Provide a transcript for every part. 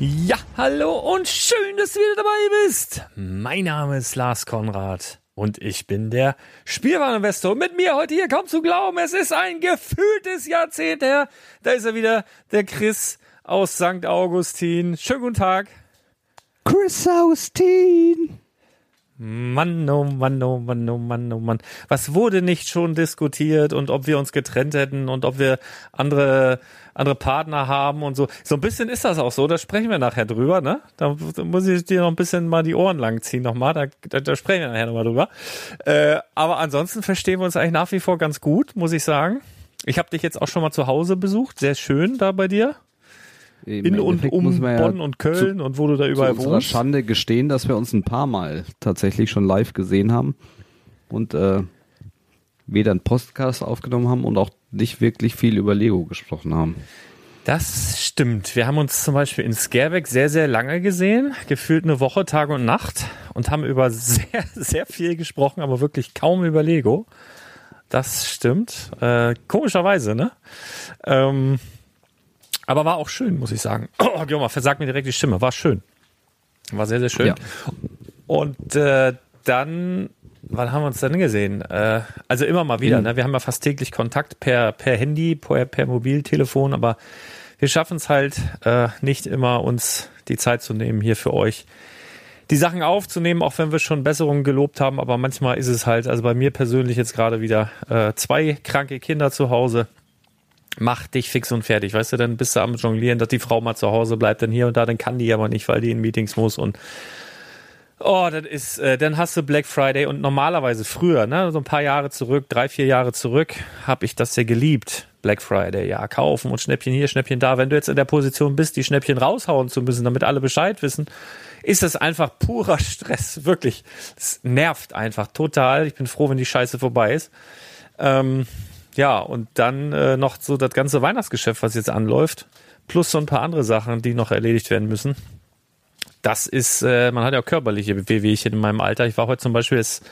Ja, hallo und schön, dass du wieder dabei bist. Mein Name ist Lars Konrad und ich bin der Spielwareninvestor. Mit mir heute hier kaum zu glauben, es ist ein gefühltes Jahrzehnt her. Da ist er wieder, der Chris aus St. Augustin. Schönen guten Tag. Chris Augustin. Mann, oh Mann, oh Mann, oh Mann, oh Mann. Was wurde nicht schon diskutiert und ob wir uns getrennt hätten und ob wir andere, andere Partner haben und so. So ein bisschen ist das auch so, da sprechen wir nachher drüber, ne? Da muss ich dir noch ein bisschen mal die Ohren lang ziehen nochmal, da, da, da sprechen wir nachher nochmal drüber. Äh, aber ansonsten verstehen wir uns eigentlich nach wie vor ganz gut, muss ich sagen. Ich habe dich jetzt auch schon mal zu Hause besucht, sehr schön da bei dir in und um Bonn und Köln und wo du da überall zu wohnst. Schande gestehen, dass wir uns ein paar Mal tatsächlich schon live gesehen haben und äh, weder einen Podcast aufgenommen haben und auch nicht wirklich viel über Lego gesprochen haben. Das stimmt. Wir haben uns zum Beispiel in Scareback sehr, sehr lange gesehen, gefühlt eine Woche, Tag und Nacht und haben über sehr, sehr viel gesprochen, aber wirklich kaum über Lego. Das stimmt. Äh, komischerweise, ne? Ähm, aber war auch schön, muss ich sagen. Oh, Guillaume, versagt mir direkt die Stimme. War schön. War sehr, sehr schön. Ja. Und äh, dann, wann haben wir uns denn gesehen? Äh, also immer mal wieder. Mhm. Ne? Wir haben ja fast täglich Kontakt per, per Handy, per, per Mobiltelefon, aber wir schaffen es halt äh, nicht immer, uns die Zeit zu nehmen, hier für euch die Sachen aufzunehmen, auch wenn wir schon Besserungen gelobt haben. Aber manchmal ist es halt, also bei mir persönlich jetzt gerade wieder äh, zwei kranke Kinder zu Hause. Mach dich fix und fertig, weißt du, dann bist du am Jonglieren, dass die Frau mal zu Hause bleibt, dann hier und da, dann kann die aber nicht, weil die in Meetings muss und Oh, das ist, äh, dann hast du Black Friday und normalerweise früher, ne, so ein paar Jahre zurück, drei, vier Jahre zurück, habe ich das ja geliebt. Black Friday, ja, kaufen und Schnäppchen hier, Schnäppchen da. Wenn du jetzt in der Position bist, die Schnäppchen raushauen zu müssen, damit alle Bescheid wissen, ist das einfach purer Stress, wirklich. Es nervt einfach total. Ich bin froh, wenn die Scheiße vorbei ist. Ähm, ja, und dann äh, noch so das ganze Weihnachtsgeschäft, was jetzt anläuft, plus so ein paar andere Sachen, die noch erledigt werden müssen das ist, äh, man hat ja auch körperliche Wehwehchen in meinem Alter. Ich war heute zum Beispiel jetzt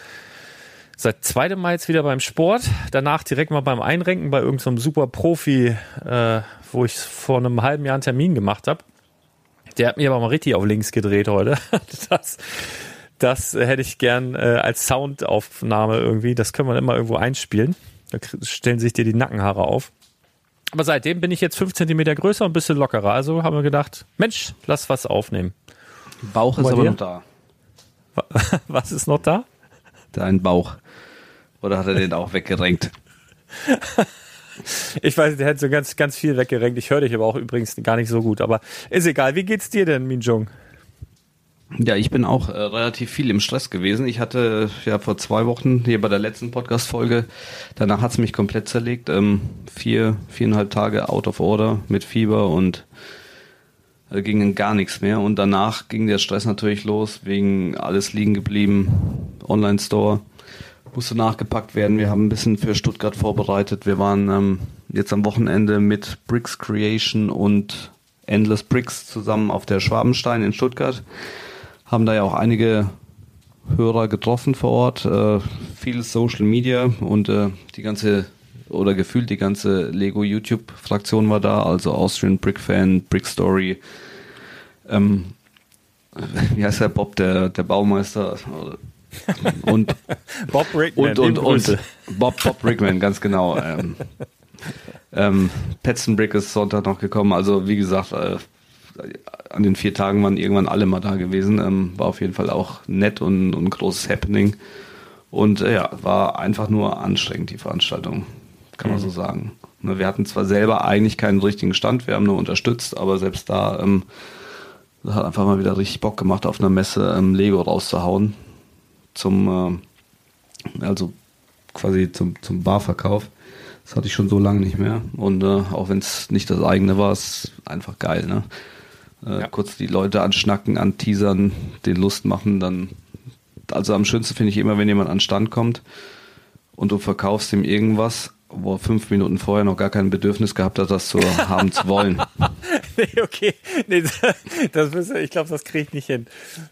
seit zweitem Mal jetzt wieder beim Sport, danach direkt mal beim Einrenken bei irgendeinem so super Profi, äh, wo ich vor einem halben Jahr einen Termin gemacht habe. Der hat mir aber mal richtig auf links gedreht heute. Das, das hätte ich gern äh, als Soundaufnahme irgendwie. Das können wir immer irgendwo einspielen. Da stellen sich dir die Nackenhaare auf. Aber seitdem bin ich jetzt fünf Zentimeter größer und ein bisschen lockerer. Also haben wir gedacht, Mensch, lass was aufnehmen. Bauch ist aber dir? noch da. Was ist noch da? Dein Bauch. Oder hat er den auch weggerenkt? ich weiß, der hat so ganz, ganz viel weggerenkt. Ich höre dich aber auch übrigens gar nicht so gut. Aber ist egal. Wie geht's dir denn, Minjung? Ja, ich bin auch äh, relativ viel im Stress gewesen. Ich hatte ja vor zwei Wochen hier bei der letzten Podcast-Folge, danach hat's mich komplett zerlegt. Ähm, vier, viereinhalb Tage out of order mit Fieber und da ging gar nichts mehr. Und danach ging der Stress natürlich los, wegen alles liegen geblieben, Online-Store musste nachgepackt werden. Wir haben ein bisschen für Stuttgart vorbereitet. Wir waren ähm, jetzt am Wochenende mit Bricks Creation und Endless Bricks zusammen auf der Schwabenstein in Stuttgart. Haben da ja auch einige Hörer getroffen vor Ort, äh, viel Social Media und äh, die ganze oder gefühlt die ganze Lego YouTube Fraktion war da, also Austrian Brick Fan, Brick Story, ähm, wie heißt der Bob, der, der Baumeister und Bob Rickman und, und, und Bob, Bob Rickman, ganz genau. Ähm, ähm, Petzen Brick ist Sonntag noch gekommen, also wie gesagt, äh, an den vier Tagen waren irgendwann alle mal da gewesen. Ähm, war auf jeden Fall auch nett und, und ein großes Happening. Und äh, ja, war einfach nur anstrengend, die Veranstaltung kann man mhm. so sagen. Ne, wir hatten zwar selber eigentlich keinen richtigen Stand, wir haben nur unterstützt, aber selbst da ähm, hat einfach mal wieder richtig Bock gemacht, auf einer Messe ähm, Lego rauszuhauen. Zum, äh, also quasi zum, zum Barverkauf. Das hatte ich schon so lange nicht mehr. Und äh, auch wenn es nicht das eigene war, ist einfach geil, ne? Äh, ja. Kurz die Leute anschnacken, anteasern, den Lust machen, dann. Also am schönsten finde ich immer, wenn jemand an Stand kommt und du verkaufst ihm irgendwas wo er fünf Minuten vorher noch gar kein Bedürfnis gehabt hat, das zu haben zu wollen. nee, okay. Nee, das, das, ich glaube, das kriege ich nicht hin.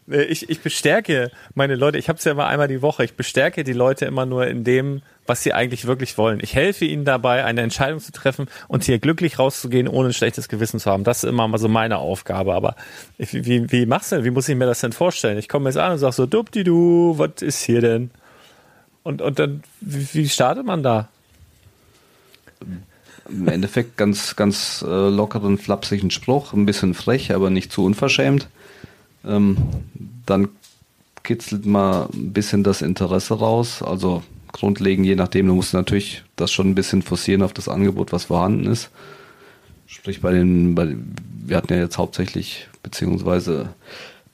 Ich, ich bestärke meine Leute, ich habe es ja immer einmal die Woche, ich bestärke die Leute immer nur in dem, was sie eigentlich wirklich wollen. Ich helfe ihnen dabei, eine Entscheidung zu treffen und hier glücklich rauszugehen, ohne ein schlechtes Gewissen zu haben. Das ist immer mal so meine Aufgabe. Aber wie, wie machst du denn? Wie muss ich mir das denn vorstellen? Ich komme jetzt an und sage so, du, was ist hier denn? Und, und dann, wie, wie startet man da? Im Endeffekt ganz, ganz äh, lockeren, flapsigen Spruch, ein bisschen frech, aber nicht zu unverschämt. Ähm, dann kitzelt mal ein bisschen das Interesse raus. Also grundlegend, je nachdem, du musst natürlich das schon ein bisschen forcieren auf das Angebot, was vorhanden ist. Sprich, bei den, bei, wir hatten ja jetzt hauptsächlich, beziehungsweise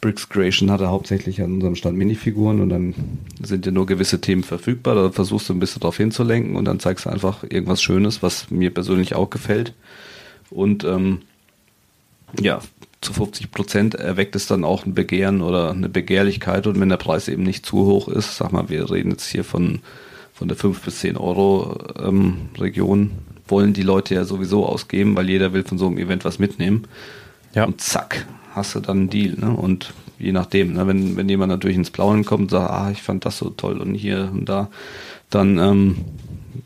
Bricks Creation hatte hauptsächlich an unserem Stand Minifiguren und dann sind ja nur gewisse Themen verfügbar. Da versuchst du ein bisschen darauf hinzulenken und dann zeigst du einfach irgendwas Schönes, was mir persönlich auch gefällt. Und ähm, ja, zu 50 Prozent erweckt es dann auch ein Begehren oder eine Begehrlichkeit und wenn der Preis eben nicht zu hoch ist, sag mal, wir reden jetzt hier von, von der 5 bis 10 Euro ähm, Region, wollen die Leute ja sowieso ausgeben, weil jeder will von so einem Event was mitnehmen. Ja. Und zack, hast du dann einen Deal. Ne? Und je nachdem, ne? wenn, wenn jemand natürlich ins Plauen kommt und sagt, ah, ich fand das so toll und hier und da, dann ähm,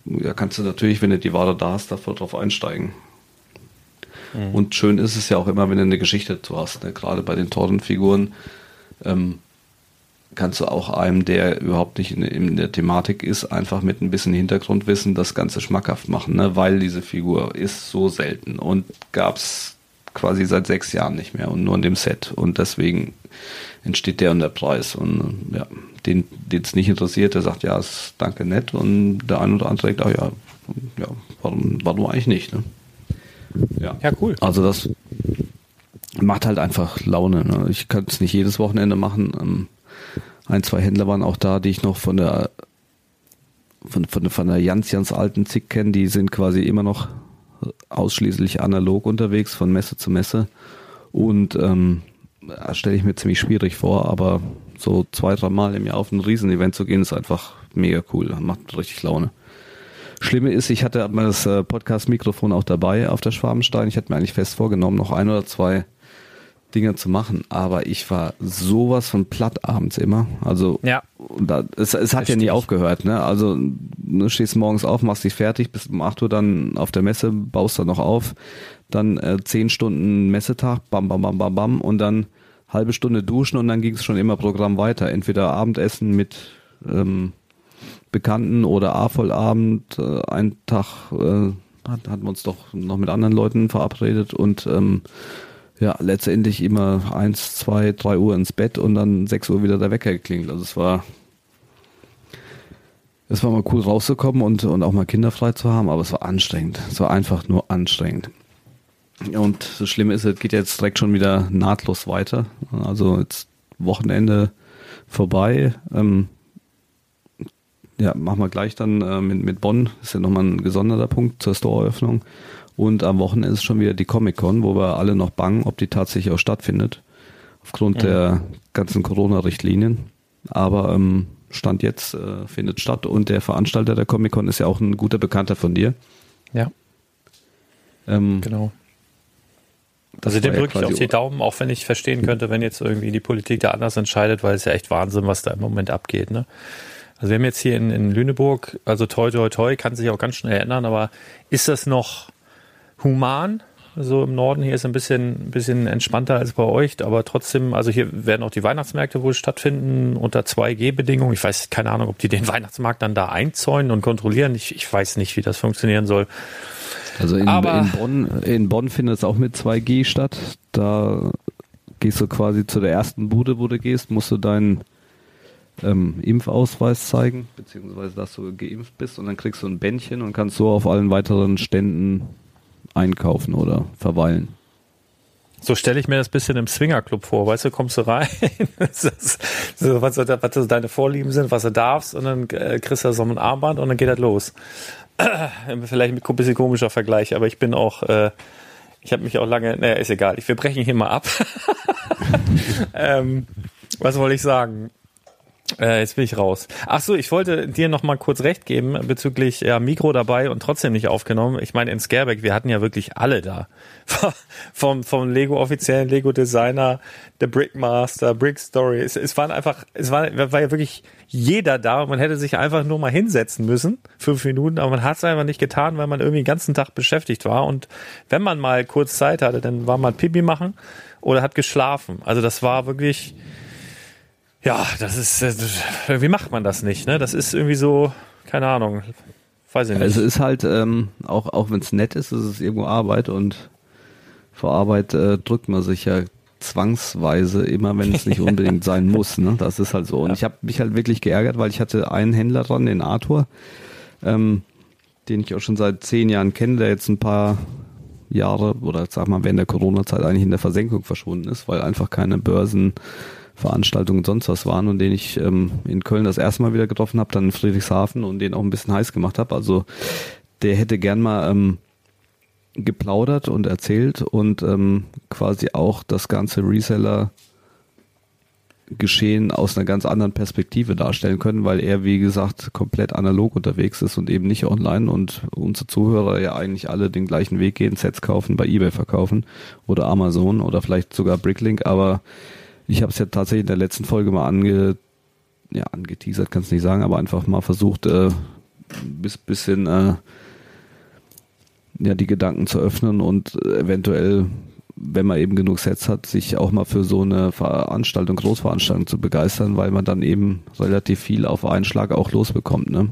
ja, kannst du natürlich, wenn du die Ware da hast, davor drauf einsteigen. Mhm. Und schön ist es ja auch immer, wenn du eine Geschichte dazu hast. Ne? Gerade bei den Torrenfiguren ähm, kannst du auch einem, der überhaupt nicht in, in, der Thematik ist, einfach mit ein bisschen Hintergrundwissen das Ganze schmackhaft machen, ne? weil diese Figur ist so selten und gab es quasi seit sechs Jahren nicht mehr und nur in dem Set. Und deswegen entsteht der und der Preis. Und ja, den, den es nicht interessiert, der sagt, ja, ist danke nett. Und der eine oder andere denkt, ah ja, ja, warum, warum eigentlich nicht? Ne? Ja. ja, cool. Also das macht halt einfach Laune. Ne? Ich kann es nicht jedes Wochenende machen. Ähm, ein, zwei Händler waren auch da, die ich noch von der von, von, von der ganz, ganz alten Zick kenne, die sind quasi immer noch ausschließlich analog unterwegs, von Messe zu Messe. Und ähm, stelle ich mir ziemlich schwierig vor, aber so zwei, drei Mal im Jahr auf ein Riesenevent zu gehen, ist einfach mega cool. Macht richtig Laune. Schlimme ist, ich hatte das äh, Podcast-Mikrofon auch dabei auf der Schwabenstein. Ich hatte mir eigentlich fest vorgenommen, noch ein oder zwei Dinge zu machen, aber ich war sowas von platt abends immer. Also ja. da, es, es hat ja nie aufgehört. Ne? Also du stehst morgens auf, machst dich fertig, bis um 8 Uhr dann auf der Messe, baust dann noch auf, dann äh, 10 Stunden Messetag, bam, bam, bam, bam, bam und dann halbe Stunde duschen und dann ging es schon immer Programm weiter. Entweder Abendessen mit ähm, Bekannten oder A-Vollabend, äh, ein Tag äh, hat, hatten wir uns doch noch mit anderen Leuten verabredet und ähm, ja, letztendlich immer eins, zwei, drei Uhr ins Bett und dann sechs Uhr wieder der Wecker geklingelt. Also es war, es war mal cool rauszukommen und, und auch mal kinderfrei zu haben, aber es war anstrengend. Es war einfach nur anstrengend. Und das Schlimme ist, es geht jetzt direkt schon wieder nahtlos weiter. Also jetzt Wochenende vorbei. Ähm, ja, machen wir gleich dann äh, mit, mit Bonn. Das ist ja nochmal ein gesonderter Punkt zur Storeeröffnung. Und am Wochenende ist schon wieder die Comic-Con, wo wir alle noch bangen, ob die tatsächlich auch stattfindet. Aufgrund ja. der ganzen Corona-Richtlinien. Aber ähm, Stand jetzt äh, findet statt und der Veranstalter der Comic-Con ist ja auch ein guter Bekannter von dir. Ja. Ähm, genau. Also dem drücke ich auf die Daumen, auch wenn ich verstehen könnte, wenn jetzt irgendwie die Politik da anders entscheidet, weil es ja echt Wahnsinn, was da im Moment abgeht. Ne? Also wir haben jetzt hier in, in Lüneburg, also toi toi toi, kann sich auch ganz schnell ändern, aber ist das noch human. So im Norden hier ist ein bisschen, bisschen entspannter als bei euch, aber trotzdem, also hier werden auch die Weihnachtsmärkte wohl stattfinden unter 2G-Bedingungen. Ich weiß keine Ahnung, ob die den Weihnachtsmarkt dann da einzäunen und kontrollieren. Ich, ich weiß nicht, wie das funktionieren soll. Also in, in, Bonn, in Bonn findet es auch mit 2G statt. Da gehst du quasi zu der ersten Bude, wo du gehst, musst du deinen ähm, Impfausweis zeigen, beziehungsweise dass du geimpft bist und dann kriegst du ein Bändchen und kannst so auf allen weiteren Ständen einkaufen oder verweilen. So stelle ich mir das bisschen im Swingerclub vor. Weißt du, kommst du rein, so, was, was deine Vorlieben sind, was du darfst, und dann äh, kriegst du so ein Armband und dann geht das los. Vielleicht ein bisschen komischer Vergleich, aber ich bin auch, äh, ich habe mich auch lange, naja, ist egal, wir brechen hier mal ab. ähm, was wollte ich sagen? Äh, jetzt bin ich raus. Ach so, ich wollte dir noch mal kurz recht geben bezüglich ja, Mikro dabei und trotzdem nicht aufgenommen. Ich meine, in Scareback, wir hatten ja wirklich alle da. vom, vom Lego offiziellen Lego Designer, der Brickmaster, Brick Story. Es, es waren einfach, es war, war ja wirklich jeder da und man hätte sich einfach nur mal hinsetzen müssen, fünf Minuten, aber man hat es einfach nicht getan, weil man irgendwie den ganzen Tag beschäftigt war. Und wenn man mal kurz Zeit hatte, dann war man Pipi machen oder hat geschlafen. Also das war wirklich, ja, das ist, das, wie macht man das nicht? Ne? Das ist irgendwie so, keine Ahnung, weiß ich nicht. Also ist halt, ähm, auch, auch wenn es nett ist, ist es irgendwo Arbeit und vor Arbeit äh, drückt man sich ja zwangsweise immer, wenn es nicht unbedingt sein muss. Ne? Das ist halt so. Und ja. ich habe mich halt wirklich geärgert, weil ich hatte einen Händler dran, den Arthur, ähm, den ich auch schon seit zehn Jahren kenne, der jetzt ein paar Jahre oder sag mal während der Corona-Zeit eigentlich in der Versenkung verschwunden ist, weil einfach keine Börsen Veranstaltungen und sonst was waren und den ich ähm, in Köln das erste Mal wieder getroffen habe, dann in Friedrichshafen und den auch ein bisschen heiß gemacht habe. Also der hätte gern mal ähm, geplaudert und erzählt und ähm, quasi auch das ganze Reseller Geschehen aus einer ganz anderen Perspektive darstellen können, weil er, wie gesagt, komplett analog unterwegs ist und eben nicht online und unsere Zuhörer ja eigentlich alle den gleichen Weg gehen, Sets kaufen, bei Ebay verkaufen oder Amazon oder vielleicht sogar Bricklink, aber ich habe es ja tatsächlich in der letzten Folge mal ange, ja, angeteasert, kannst nicht sagen, aber einfach mal versucht, äh, bis bisschen äh, ja, die Gedanken zu öffnen und eventuell, wenn man eben genug Sets hat, sich auch mal für so eine Veranstaltung, Großveranstaltung zu begeistern, weil man dann eben relativ viel auf einen Schlag auch losbekommt, ne?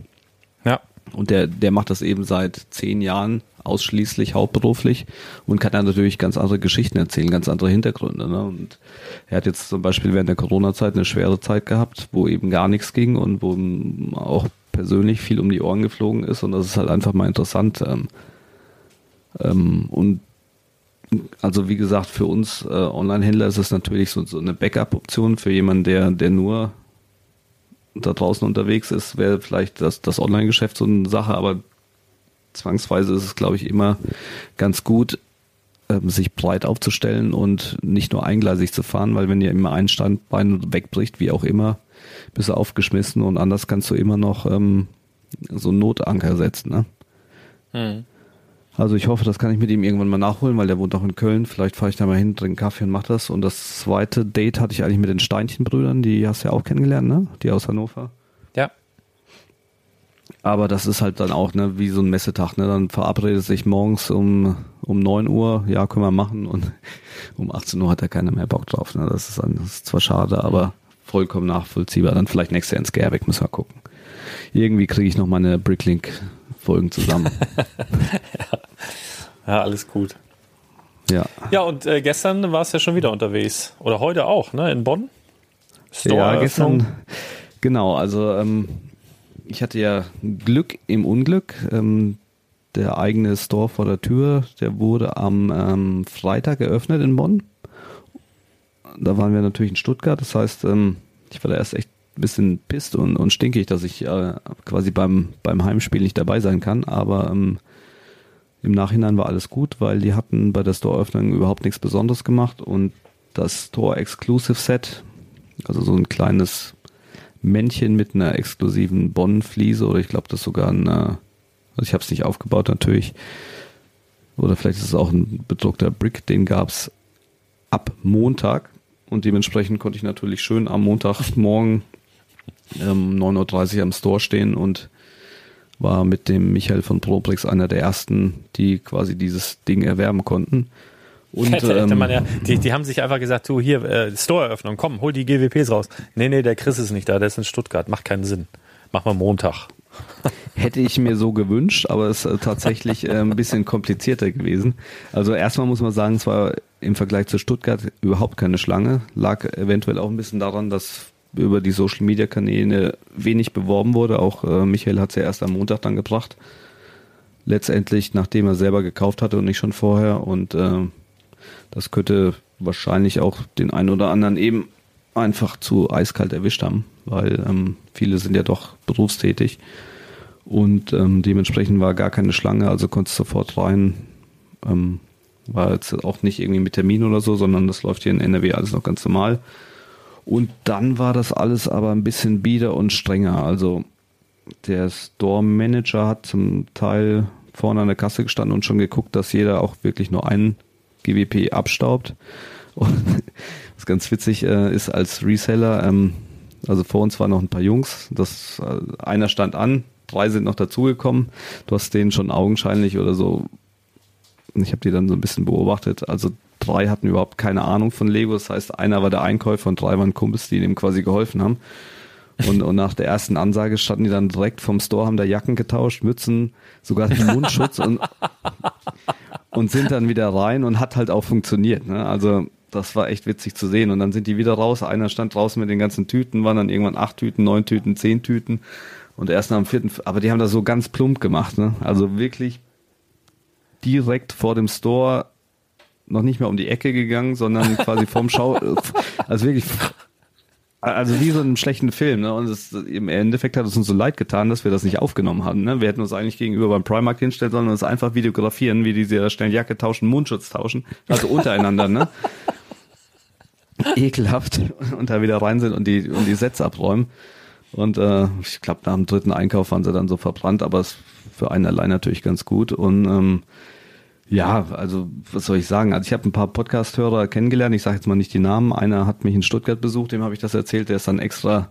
Und der, der macht das eben seit zehn Jahren ausschließlich hauptberuflich und kann dann natürlich ganz andere Geschichten erzählen, ganz andere Hintergründe. Ne? Und er hat jetzt zum Beispiel während der Corona-Zeit eine schwere Zeit gehabt, wo eben gar nichts ging und wo auch persönlich viel um die Ohren geflogen ist und das ist halt einfach mal interessant. Ähm, ähm, und also wie gesagt, für uns äh, Online-Händler ist es natürlich so, so eine Backup-Option für jemanden, der, der nur da draußen unterwegs ist, wäre vielleicht das, das Online-Geschäft so eine Sache, aber zwangsweise ist es, glaube ich, immer ganz gut, ähm, sich breit aufzustellen und nicht nur eingleisig zu fahren, weil wenn dir immer ein Standbein wegbricht, wie auch immer, bist du aufgeschmissen und anders kannst du immer noch ähm, so einen Notanker setzen. Ne? Hm. Also ich hoffe, das kann ich mit ihm irgendwann mal nachholen, weil der wohnt auch in Köln. Vielleicht fahre ich da mal hin, trinke Kaffee und mach das. Und das zweite Date hatte ich eigentlich mit den Steinchenbrüdern, die hast du ja auch kennengelernt, ne? Die aus Hannover. Ja. Aber das ist halt dann auch ne, wie so ein Messetag. Ne? Dann verabredet sich morgens um, um 9 Uhr, ja, können wir machen. Und um 18 Uhr hat er keiner mehr Bock drauf. Ne? Das, ist das ist zwar schade, aber vollkommen nachvollziehbar. Dann vielleicht nächstes Jahr ins Gerbeck, müssen wir gucken. Irgendwie kriege ich noch meine Bricklink-Folgen zusammen. ja. ja, alles gut. Ja. Ja, und äh, gestern war es ja schon wieder unterwegs. Oder heute auch, ne? In Bonn? ja, gestern. Genau, also ähm, ich hatte ja Glück im Unglück. Ähm, der eigene Store vor der Tür, der wurde am ähm, Freitag eröffnet in Bonn. Da waren wir natürlich in Stuttgart. Das heißt, ähm, ich war da erst echt bisschen pisst und, und stinkig, dass ich äh, quasi beim, beim Heimspiel nicht dabei sein kann. Aber ähm, im Nachhinein war alles gut, weil die hatten bei der Store-Öffnung überhaupt nichts Besonderes gemacht. Und das Store Exclusive Set, also so ein kleines Männchen mit einer exklusiven Bonn-Fliese oder ich glaube, das ist sogar ein, also ich habe es nicht aufgebaut natürlich, oder vielleicht ist es auch ein bedruckter Brick, den gab es ab Montag. Und dementsprechend konnte ich natürlich schön am Montagmorgen ähm, 9.30 Uhr am Store stehen und war mit dem Michael von Probrix einer der ersten, die quasi dieses Ding erwerben konnten. Und, hätte, hätte ähm, man ja, die, die haben sich einfach gesagt, du hier, äh, Store-Eröffnung, komm, hol die GWPs raus. Nee, nee, der Chris ist nicht da, der ist in Stuttgart, macht keinen Sinn. Mach mal Montag. Hätte ich mir so gewünscht, aber es ist tatsächlich äh, ein bisschen komplizierter gewesen. Also erstmal muss man sagen, es war im Vergleich zu Stuttgart überhaupt keine Schlange. Lag eventuell auch ein bisschen daran, dass über die Social Media Kanäle wenig beworben wurde. Auch äh, Michael hat es ja erst am Montag dann gebracht. Letztendlich, nachdem er selber gekauft hatte und nicht schon vorher. Und äh, das könnte wahrscheinlich auch den einen oder anderen eben einfach zu eiskalt erwischt haben, weil ähm, viele sind ja doch berufstätig und ähm, dementsprechend war gar keine Schlange, also konntest sofort rein. Ähm, war jetzt auch nicht irgendwie mit Termin oder so, sondern das läuft hier in NRW alles noch ganz normal. Und dann war das alles aber ein bisschen bieder und strenger. Also der Store Manager hat zum Teil vorne an der Kasse gestanden und schon geguckt, dass jeder auch wirklich nur einen GWP abstaubt. Und was ganz witzig äh, ist als Reseller, ähm, also vor uns waren noch ein paar Jungs, das, äh, einer stand an, drei sind noch dazugekommen. Du hast denen schon augenscheinlich oder so, ich habe die dann so ein bisschen beobachtet, also drei hatten überhaupt keine Ahnung von Lego, das heißt, einer war der Einkäufer und drei waren Kumpels, die ihm quasi geholfen haben. Und, und nach der ersten Ansage standen die dann direkt vom Store, haben da Jacken getauscht, Mützen, sogar den Mundschutz und, und sind dann wieder rein und hat halt auch funktioniert. Ne? Also das war echt witzig zu sehen. Und dann sind die wieder raus. Einer stand draußen mit den ganzen Tüten, waren dann irgendwann acht Tüten, neun Tüten, zehn Tüten. Und erst nach dem vierten, aber die haben das so ganz plump gemacht. Ne? Also wirklich direkt vor dem Store noch nicht mehr um die Ecke gegangen, sondern quasi vorm Schau, also wirklich also wie so einem schlechten Film, ne? Und es, im Endeffekt hat es uns so leid getan, dass wir das nicht aufgenommen haben. Ne? Wir hätten uns eigentlich gegenüber beim Primark hinstellen sollen und uns einfach videografieren, wie die sehr schnell Jacke tauschen, Mundschutz tauschen, also untereinander, ne? Ekelhaft und da wieder rein sind und die und die Sätze abräumen. Und äh, ich glaube, nach dem dritten Einkauf waren sie dann so verbrannt, aber es für einen allein natürlich ganz gut. Und ähm, ja, also was soll ich sagen? Also ich habe ein paar Podcast-Hörer kennengelernt. Ich sage jetzt mal nicht die Namen. Einer hat mich in Stuttgart besucht, dem habe ich das erzählt. Der ist dann extra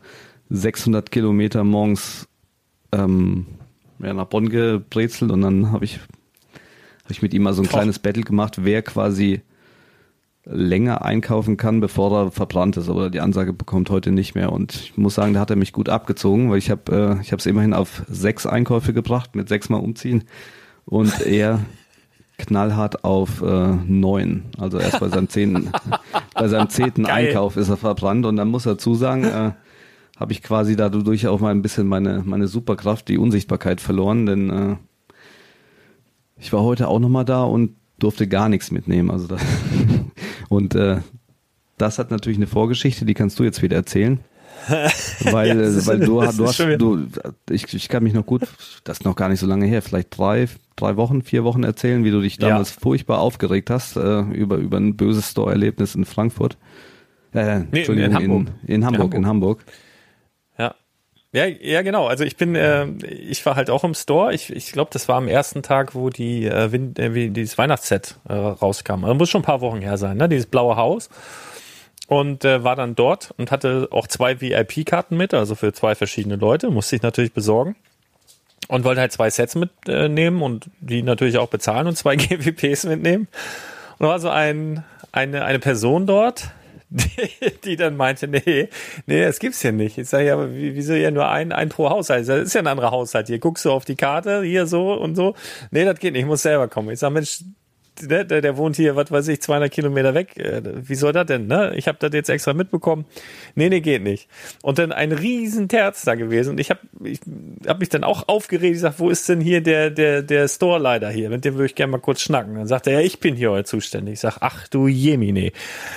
600 Kilometer morgens ähm, ja, nach Bonn gebrezelt und dann habe ich hab ich mit ihm mal so ein Boah. kleines Battle gemacht, wer quasi länger einkaufen kann, bevor er verbrannt ist. Aber die Ansage bekommt heute nicht mehr. Und ich muss sagen, da hat er mich gut abgezogen, weil ich habe äh, ich habe es immerhin auf sechs Einkäufe gebracht mit sechs Mal umziehen und er knallhart auf äh, neun. Also erst bei seinem zehnten, bei seinem zehnten Einkauf ist er verbrannt und dann muss er zusagen, äh, habe ich quasi dadurch auch mal ein bisschen meine meine Superkraft, die Unsichtbarkeit verloren, denn äh, ich war heute auch nochmal da und durfte gar nichts mitnehmen. Also das und äh, das hat natürlich eine Vorgeschichte, die kannst du jetzt wieder erzählen. weil, ja, weil du, du hast, du, ich, ich kann mich noch gut, das ist noch gar nicht so lange her, vielleicht drei, drei Wochen, vier Wochen erzählen, wie du dich damals ja. furchtbar aufgeregt hast äh, über, über ein böses Store-Erlebnis in Frankfurt. Äh, nee, Entschuldigung, in Hamburg. In, in Hamburg, in Hamburg. Ja, ja, genau. Also ich bin, äh, ich war halt auch im Store. Ich, ich glaube, das war am ersten Tag, wo die äh, Wind, äh, dieses Weihnachtsset äh, rauskam. Also muss schon ein paar Wochen her sein, ne? Dieses blaue Haus und äh, war dann dort und hatte auch zwei VIP-Karten mit, also für zwei verschiedene Leute, musste ich natürlich besorgen und wollte halt zwei Sets mitnehmen äh, und die natürlich auch bezahlen und zwei GWPs mitnehmen. Und da war so ein, eine, eine Person dort, die, dann meinte, nee, nee, das gibt's hier nicht. Ich sage ja, aber wieso ja nur ein, ein pro Haushalt? Das ist ja ein anderer Haushalt. Hier guckst du auf die Karte, hier so und so. Nee, das geht nicht, ich muss selber kommen. Ich sage, Mensch, ne, der, der wohnt hier, was weiß ich, 200 Kilometer weg. Äh, wie soll das denn? Ne? Ich habe das jetzt extra mitbekommen. Nee, nee, geht nicht. Und dann ein riesen Terz da gewesen. Und ich habe ich hab mich dann auch aufgeregt. Ich sag, wo ist denn hier der, der, der Store-Leiter hier? Mit dem würde ich gerne mal kurz schnacken. Dann sagt er, ja, ich bin hier heute zuständig. Ich sag, ach du Jemine.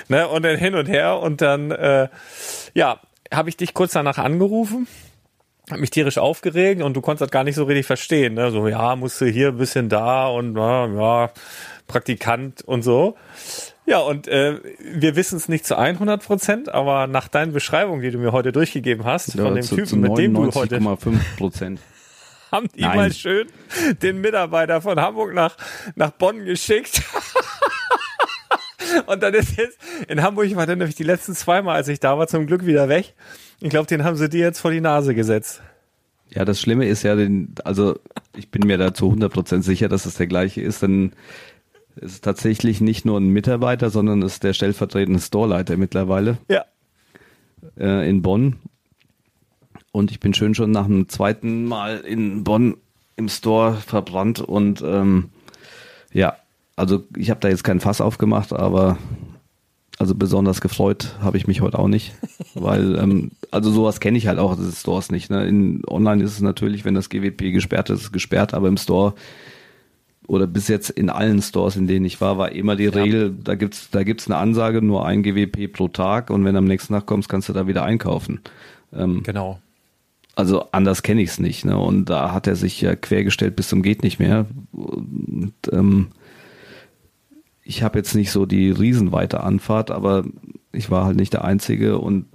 Ne? Und dann hin und her. Und dann, äh, ja, habe ich dich kurz danach angerufen hat mich tierisch aufgeregt und du konntest das gar nicht so richtig verstehen. Ne? So, ja, musst du hier ein bisschen da und ja, Praktikant und so. Ja, und äh, wir wissen es nicht zu 100 Prozent, aber nach deinen Beschreibungen, die du mir heute durchgegeben hast, ja, von dem zu, Typen, zu mit dem du heute... Prozent. haben die Nein. mal schön den Mitarbeiter von Hamburg nach, nach Bonn geschickt. und dann ist jetzt, in Hamburg war dann nämlich die letzten zweimal, als ich da war, zum Glück wieder weg. Ich glaube, den haben sie dir jetzt vor die Nase gesetzt. Ja, das Schlimme ist ja, den, also ich bin mir da zu 100% sicher, dass es der gleiche ist, denn ist tatsächlich nicht nur ein Mitarbeiter, sondern es ist der stellvertretende Storeleiter mittlerweile. Ja. Äh, in Bonn. Und ich bin schön schon nach dem zweiten Mal in Bonn im Store verbrannt und ähm, ja, also ich habe da jetzt kein Fass aufgemacht, aber also besonders gefreut habe ich mich heute auch nicht, weil ähm, also sowas kenne ich halt auch des Stores nicht. Ne? In Online ist es natürlich, wenn das GWP gesperrt ist, gesperrt, aber im Store oder bis jetzt in allen Stores, in denen ich war, war immer die Regel, ja. da gibt's da gibt's eine Ansage, nur ein GWP pro Tag und wenn du am nächsten Tag kommst, kannst du da wieder einkaufen. Ähm, genau. Also anders kenne ich es nicht. Ne? Und da hat er sich ja quergestellt bis zum geht nicht mehr. Und, ähm, ich habe jetzt nicht so die riesenweite Anfahrt, aber ich war halt nicht der Einzige und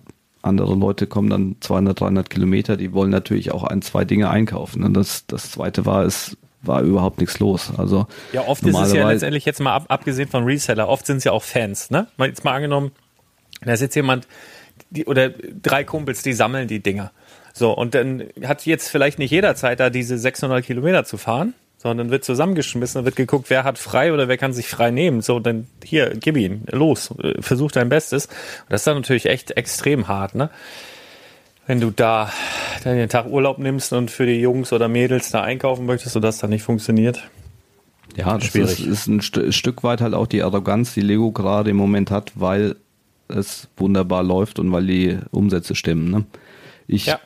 andere Leute kommen dann 200, 300 Kilometer, die wollen natürlich auch ein, zwei Dinge einkaufen. Und das, das zweite war, es war überhaupt nichts los. Also ja, oft ist es ja letztendlich jetzt mal ab, abgesehen von Reseller, oft sind es ja auch Fans. Ne? Mal jetzt mal angenommen, da ist jetzt jemand die, oder drei Kumpels, die sammeln die Dinger. So und dann hat jetzt vielleicht nicht jeder Zeit, da diese 600 Kilometer zu fahren, sondern wird zusammengeschmissen und wird geguckt, wer hat frei oder wer kann sich frei nehmen. So, dann hier, gib ihn, los, versuch dein Bestes. Und das ist dann natürlich echt extrem hart, ne? Wenn du da den Tag Urlaub nimmst und für die Jungs oder Mädels da einkaufen möchtest und das dann nicht funktioniert. Ja, das schwierig. Ist, ist ein St Stück weit halt auch die Arroganz, die Lego gerade im Moment hat, weil es wunderbar läuft und weil die Umsätze stimmen. Ne? Ich, ja.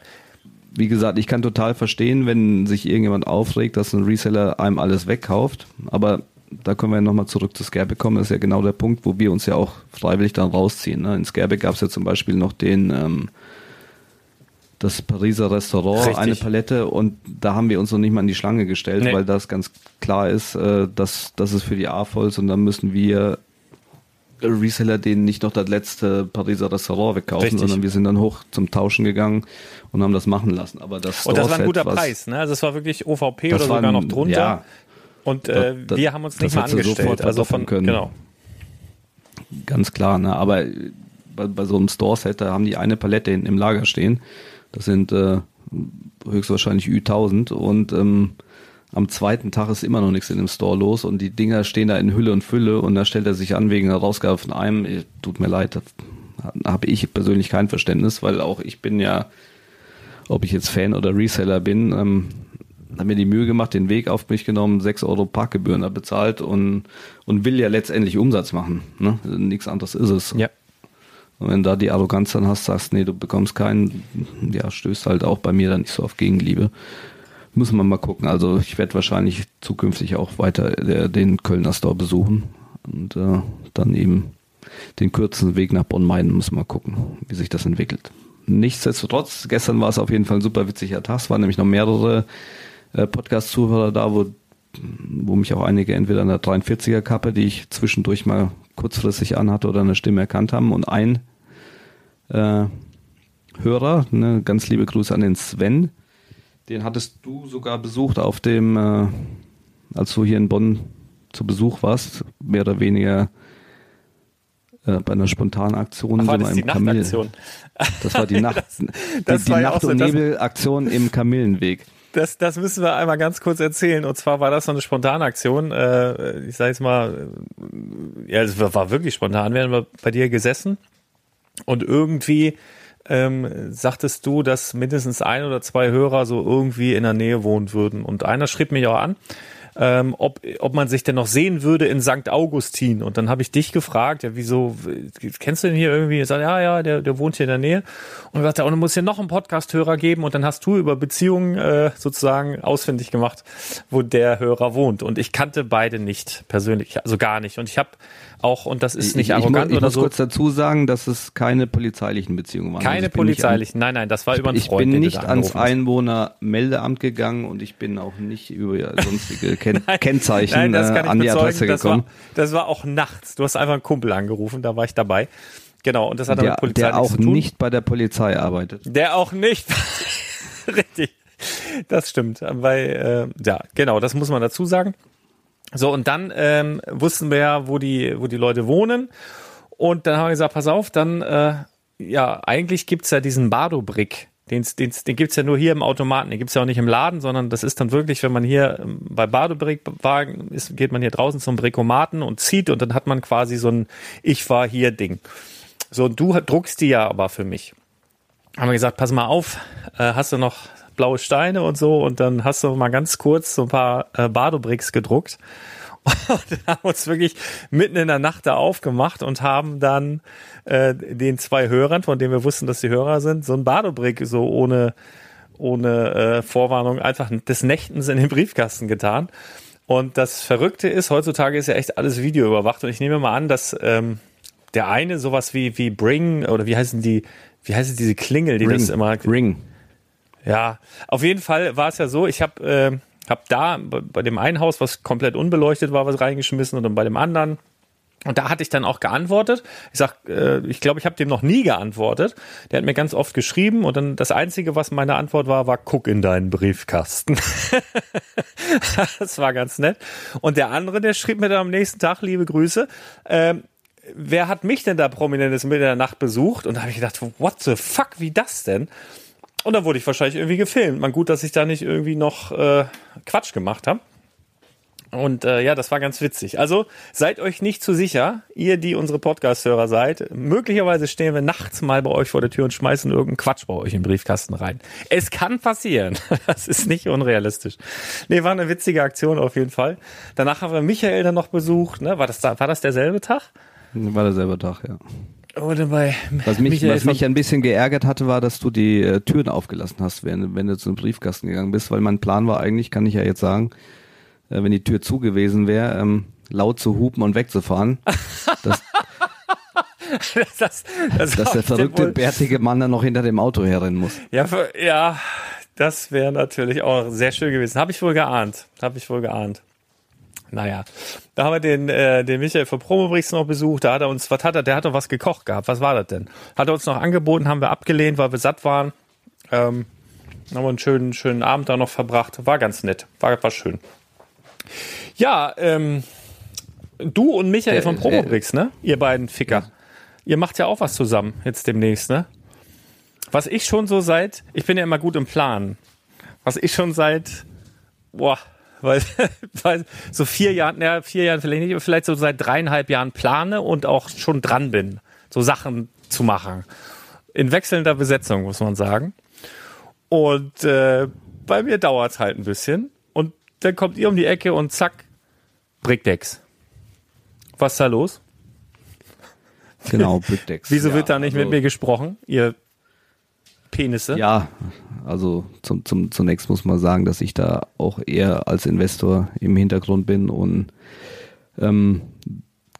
wie gesagt, ich kann total verstehen, wenn sich irgendjemand aufregt, dass ein Reseller einem alles wegkauft, aber da können wir ja nochmal zurück zu Scareback kommen. Das ist ja genau der Punkt, wo wir uns ja auch freiwillig dann rausziehen. Ne? In Scareback gab es ja zum Beispiel noch den ähm, das Pariser Restaurant Richtig. eine Palette und da haben wir uns noch nicht mal in die Schlange gestellt, nee. weil das ganz klar ist, äh, dass das ist für die A-Volls und dann müssen wir Reseller denen nicht noch das letzte Pariser Restaurant wegkaufen, Richtig. sondern wir sind dann hoch zum Tauschen gegangen und haben das machen lassen. Aber das und das war ein guter was, Preis, ne? Also es war wirklich OVP oder sogar ein, noch drunter. Ja, und äh, das, wir haben uns nicht mal angestellt. Also von können. genau. Ganz klar, ne? Aber bei, bei so einem Store-Set, da haben die eine Palette hinten im Lager stehen das sind äh, höchstwahrscheinlich Ü1000 und ähm, am zweiten Tag ist immer noch nichts in dem Store los und die Dinger stehen da in Hülle und Fülle und da stellt er sich an wegen der Rausgabe von einem. Eh, tut mir leid, habe ich persönlich kein Verständnis, weil auch ich bin ja, ob ich jetzt Fan oder Reseller bin, ähm, habe mir die Mühe gemacht, den Weg auf mich genommen, sechs Euro Parkgebühren da bezahlt und, und will ja letztendlich Umsatz machen. Ne? Nichts anderes ist es. Ja. Und wenn da die Arroganz dann hast, sagst, nee, du bekommst keinen, ja, stößt halt auch bei mir dann nicht so auf Gegenliebe. Muss man mal gucken. Also ich werde wahrscheinlich zukünftig auch weiter der, den Kölner Store besuchen und äh, dann eben den kürzesten Weg nach Bonn meiden. Muss mal gucken, wie sich das entwickelt. Nichtsdestotrotz, gestern war es auf jeden Fall ein super witziger Tag. Es waren nämlich noch mehrere äh, Podcast-Zuhörer da, wo, wo mich auch einige entweder in der 43er-Kappe, die ich zwischendurch mal kurzfristig anhatte oder eine Stimme erkannt haben und ein äh, Hörer, ne, ganz liebe Grüße an den Sven, den hattest du sogar besucht auf dem, äh, als du hier in Bonn zu Besuch warst, mehr oder weniger äh, bei einer spontanen Aktion. Ach, war das die Nachtaktion? Das war die Nacht, das, das die, die Nacht- und Nebelaktion im Kamillenweg. Das, das müssen wir einmal ganz kurz erzählen. Und zwar war das so eine spontane Aktion. Äh, ich sage jetzt mal, ja, es war wirklich spontan. Wir haben bei dir gesessen und irgendwie ähm, sagtest du, dass mindestens ein oder zwei Hörer so irgendwie in der Nähe wohnen würden. Und einer schrieb mich auch an ähm, ob, ob man sich denn noch sehen würde in St. Augustin. Und dann habe ich dich gefragt, ja, wieso, kennst du den hier irgendwie? Ich sag, ja, ja, der, der wohnt hier in der Nähe. Und ich sagte, oh, du musst hier noch einen Podcast-Hörer geben. Und dann hast du über Beziehungen äh, sozusagen ausfindig gemacht, wo der Hörer wohnt. Und ich kannte beide nicht persönlich, also gar nicht. Und ich habe auch, und das ist nicht ich, arrogant ich, ich oder muss so. kurz dazu sagen, dass es keine polizeilichen Beziehungen waren. Keine also polizeilichen, nein, nein, das war über einen Ich Freund, bin den du nicht ans. Einwohnermeldeamt gegangen und ich bin auch nicht über sonstige Ken Kennzeichen Nein, das äh, kann ich an die bezeugen. Adresse das gekommen. War, das war auch nachts. Du hast einfach einen Kumpel angerufen, da war ich dabei. Genau, und das hat Der, mit Polizei der auch zu tun. nicht bei der Polizei arbeitet. Der auch nicht. Richtig. Das stimmt. Weil, äh, ja, genau, das muss man dazu sagen. So, und dann ähm, wussten wir ja, wo die, wo die Leute wohnen. Und dann haben wir gesagt, pass auf, dann, äh, ja, eigentlich gibt's ja diesen Bardo-Brick. Den, den, den gibt's ja nur hier im Automaten, den gibt's ja auch nicht im Laden, sondern das ist dann wirklich, wenn man hier ähm, bei Badobrick-Wagen ist, geht man hier draußen zum Brickomaten und zieht und dann hat man quasi so ein Ich war hier Ding. So, und du druckst die ja aber für mich haben wir gesagt, pass mal auf, äh, hast du noch blaue Steine und so und dann hast du mal ganz kurz so ein paar äh, Badobricks gedruckt und haben uns wirklich mitten in der Nacht da aufgemacht und haben dann äh, den zwei Hörern, von denen wir wussten, dass sie Hörer sind, so ein Badobrick so ohne ohne äh, Vorwarnung einfach des Nächtens in den Briefkasten getan. Und das Verrückte ist, heutzutage ist ja echt alles Video überwacht und ich nehme mal an, dass ähm, der eine sowas wie wie Bring oder wie heißen die wie heißt diese Klingel, die das immer Ring. ja, auf jeden Fall war es ja so, ich habe äh, hab da bei dem einen Haus, was komplett unbeleuchtet war, was reingeschmissen und dann bei dem anderen. Und da hatte ich dann auch geantwortet. Ich sag, äh, ich glaube, ich habe dem noch nie geantwortet. Der hat mir ganz oft geschrieben und dann das Einzige, was meine Antwort war, war, guck in deinen Briefkasten. das war ganz nett. Und der andere, der schrieb mir dann am nächsten Tag, liebe Grüße, ähm, wer hat mich denn da prominentes mit in der Nacht besucht? Und da habe ich gedacht, what the fuck, wie das denn? Und dann wurde ich wahrscheinlich irgendwie gefilmt. Man gut, dass ich da nicht irgendwie noch äh, Quatsch gemacht habe. Und äh, ja, das war ganz witzig. Also seid euch nicht zu sicher, ihr, die unsere Podcast-Hörer seid. Möglicherweise stehen wir nachts mal bei euch vor der Tür und schmeißen irgendeinen Quatsch bei euch den Briefkasten rein. Es kann passieren. Das ist nicht unrealistisch. Nee, war eine witzige Aktion auf jeden Fall. Danach haben wir Michael dann noch besucht. Ne? War, das da, war das derselbe Tag? War derselbe Tag, ja. Oder bei Was mich, Michael was mich ein bisschen geärgert hatte, war, dass du die äh, Türen aufgelassen hast, wenn, wenn du zum Briefkasten gegangen bist, weil mein Plan war eigentlich, kann ich ja jetzt sagen, äh, wenn die Tür zu gewesen wäre, ähm, laut zu hupen und wegzufahren, dass, das, das, das dass der verrückte, bärtige Mann dann noch hinter dem Auto herrennen muss. Ja, für, ja, das wäre natürlich auch sehr schön gewesen. Habe ich wohl geahnt. Habe ich wohl geahnt. Naja, da haben wir den, äh, den Michael von Promobrix noch besucht. Da hat er uns, was hat er, der hat doch was gekocht gehabt. Was war das denn? Hat er uns noch angeboten, haben wir abgelehnt, weil wir satt waren. Ähm, haben wir einen schönen, schönen Abend da noch verbracht. War ganz nett. War, war schön. Ja, ähm, du und Michael Äh, von äh, Promobrix, ne? Ihr beiden Ficker. Ihr macht ja auch was zusammen jetzt demnächst, ne? Was ich schon so seit, ich bin ja immer gut im Plan. Was ich schon seit, boah, weil, weil so vier Jahren, ja, vier Jahren vielleicht nicht, aber vielleicht so seit dreieinhalb Jahren plane und auch schon dran bin, so Sachen zu machen. In wechselnder Besetzung, muss man sagen. Und äh, bei mir dauert's halt ein bisschen. Und dann kommt ihr um die Ecke und zack, Brickdecks. Was ist da los? Genau, Brickdecks. Wieso ja, wird da nicht also, mit mir gesprochen, ihr Penisse? Ja, also zum, zum, zunächst muss man sagen, dass ich da auch eher als Investor im Hintergrund bin und ähm,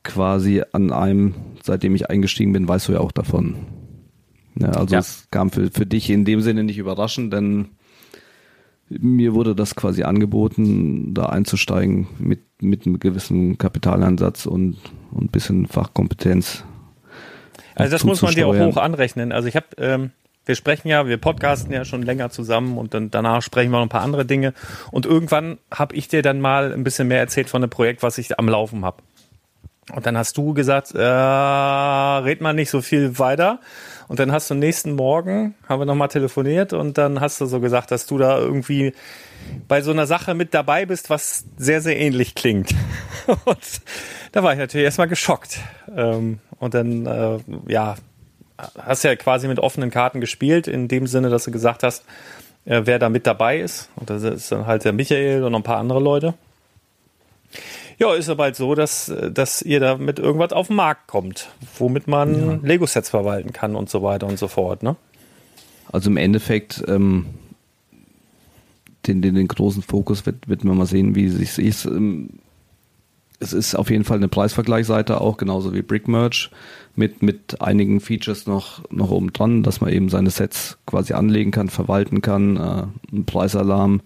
quasi an einem, seitdem ich eingestiegen bin, weißt du ja auch davon. Ja, also Ja. es kam für, für dich in dem Sinne nicht überraschend, denn mir wurde das quasi angeboten, da einzusteigen mit, mit einem gewissen Kapitalansatz und, und ein bisschen Fachkompetenz. Also das muss man dir auch hoch anrechnen. Also ich habe, ähm, wir sprechen ja, wir podcasten ja schon länger zusammen und dann danach sprechen wir noch ein paar andere Dinge. Und irgendwann habe ich dir dann mal ein bisschen mehr erzählt von dem Projekt, was ich am Laufen habe. Und dann hast du gesagt, äh, red mal nicht so viel weiter. Und dann hast du nächsten Morgen, haben wir nochmal telefoniert und dann hast du so gesagt, dass du da irgendwie bei so einer Sache mit dabei bist, was sehr, sehr ähnlich klingt. Und da war ich natürlich erstmal geschockt. Ähm, Und dann, äh, ja, hast ja quasi mit offenen Karten gespielt, in dem Sinne, dass du gesagt hast, äh, wer da mit dabei ist. Und das ist dann halt der Michael und noch ein paar andere Leute. Ja, ist aber halt so, dass, dass ihr da mit irgendwas auf den Markt kommt, womit man Lego-Sets verwalten kann und so weiter und so fort, ne? Also im Endeffekt, ähm, den, den, den großen Fokus wird, wird man mal sehen, wie sich ist. Ähm, es ist auf jeden Fall eine Preisvergleichsseite auch, genauso wie Brickmerch, mit, mit einigen Features noch, noch oben dran, dass man eben seine Sets quasi anlegen kann, verwalten kann, äh, einen Preisalarm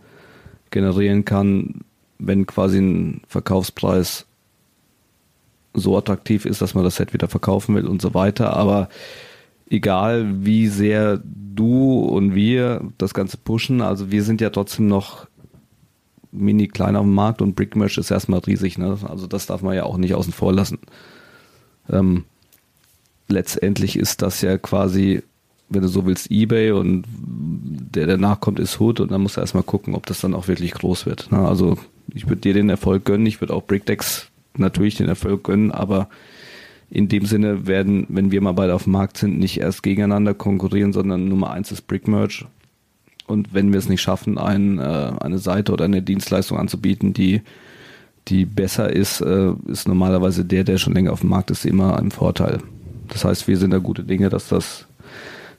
generieren kann, wenn quasi ein Verkaufspreis so attraktiv ist, dass man das Set wieder verkaufen will und so weiter. Aber egal wie sehr du und wir das Ganze pushen, also wir sind ja trotzdem noch mini klein auf dem Markt und Brickmesh ist erstmal riesig, ne? Also das darf man ja auch nicht außen vor lassen. Ähm, letztendlich ist das ja quasi, wenn du so willst, Ebay und der danach kommt ist Hood und dann musst du erstmal gucken, ob das dann auch wirklich groß wird. Ne? Also ich würde dir den Erfolg gönnen, ich würde auch Brickdecks natürlich den Erfolg gönnen, aber in dem Sinne werden, wenn wir mal beide auf dem Markt sind, nicht erst gegeneinander konkurrieren, sondern Nummer eins ist Brickmerch. Und wenn wir es nicht schaffen, ein, äh, eine Seite oder eine Dienstleistung anzubieten, die, die besser ist, äh, ist normalerweise der, der schon länger auf dem Markt ist, immer ein Vorteil. Das heißt, wir sind da gute Dinge, dass das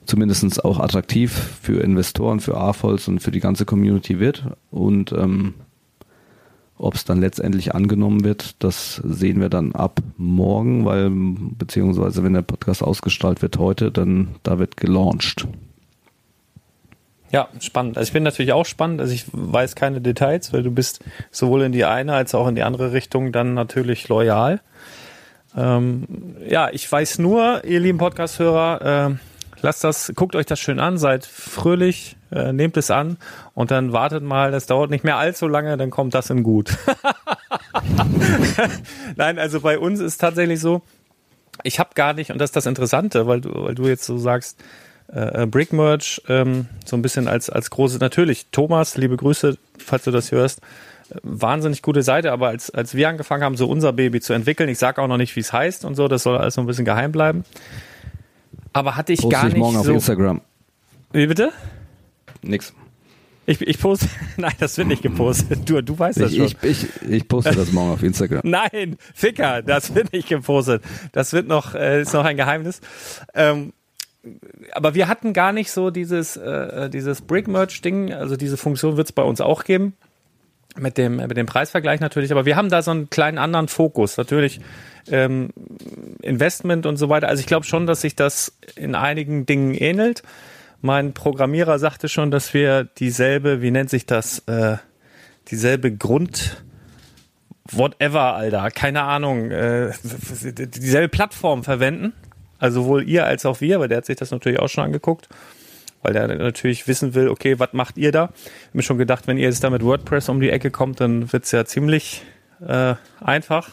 zumindest auch attraktiv für Investoren, für AFOLs und für die ganze Community wird. Und ähm, ob es dann letztendlich angenommen wird, das sehen wir dann ab morgen, weil beziehungsweise wenn der Podcast ausgestrahlt wird heute, dann da wird gelauncht. Ja, spannend. Also ich bin natürlich auch spannend. Also ich weiß keine Details, weil du bist sowohl in die eine als auch in die andere Richtung dann natürlich loyal. Ähm, ja, ich weiß nur, ihr lieben Podcast-Hörer, äh, lasst das, guckt euch das schön an, seid fröhlich, äh, nehmt es an und dann wartet mal, das dauert nicht mehr allzu lange, dann kommt das in gut. Nein, also bei uns ist tatsächlich so, ich habe gar nicht, und das ist das Interessante, weil du, weil du jetzt so sagst, äh, Brick Merch, ähm, so ein bisschen als, als große, natürlich, Thomas, liebe Grüße, falls du das hörst, äh, wahnsinnig gute Seite, aber als, als wir angefangen haben, so unser Baby zu entwickeln, ich sage auch noch nicht, wie es heißt und so, das soll alles so ein bisschen geheim bleiben. Aber hatte ich Poste gar ich nicht morgen auf so. Instagram. Wie bitte? Nix. Ich, ich poste, nein, das wird nicht gepostet. Du, du weißt das Ich, schon. ich, ich, ich poste das morgen auf Instagram. Nein, Ficker, das wird nicht gepostet. Das wird noch, äh, ist noch ein Geheimnis. Ähm, aber wir hatten gar nicht so dieses, äh, dieses Brick-Merch-Ding, also diese Funktion wird es bei uns auch geben. Mit dem, mit dem Preisvergleich natürlich, aber wir haben da so einen kleinen anderen Fokus. Natürlich ähm, Investment und so weiter. Also ich glaube schon, dass sich das in einigen Dingen ähnelt. Mein Programmierer sagte schon, dass wir dieselbe, wie nennt sich das, äh, dieselbe Grund, whatever, Alter, keine Ahnung, äh, dieselbe Plattform verwenden. Also sowohl ihr als auch wir, weil der hat sich das natürlich auch schon angeguckt, weil der natürlich wissen will, okay, was macht ihr da? Ich hab mir schon gedacht, wenn ihr jetzt da mit WordPress um die Ecke kommt, dann wird's ja ziemlich äh, einfach.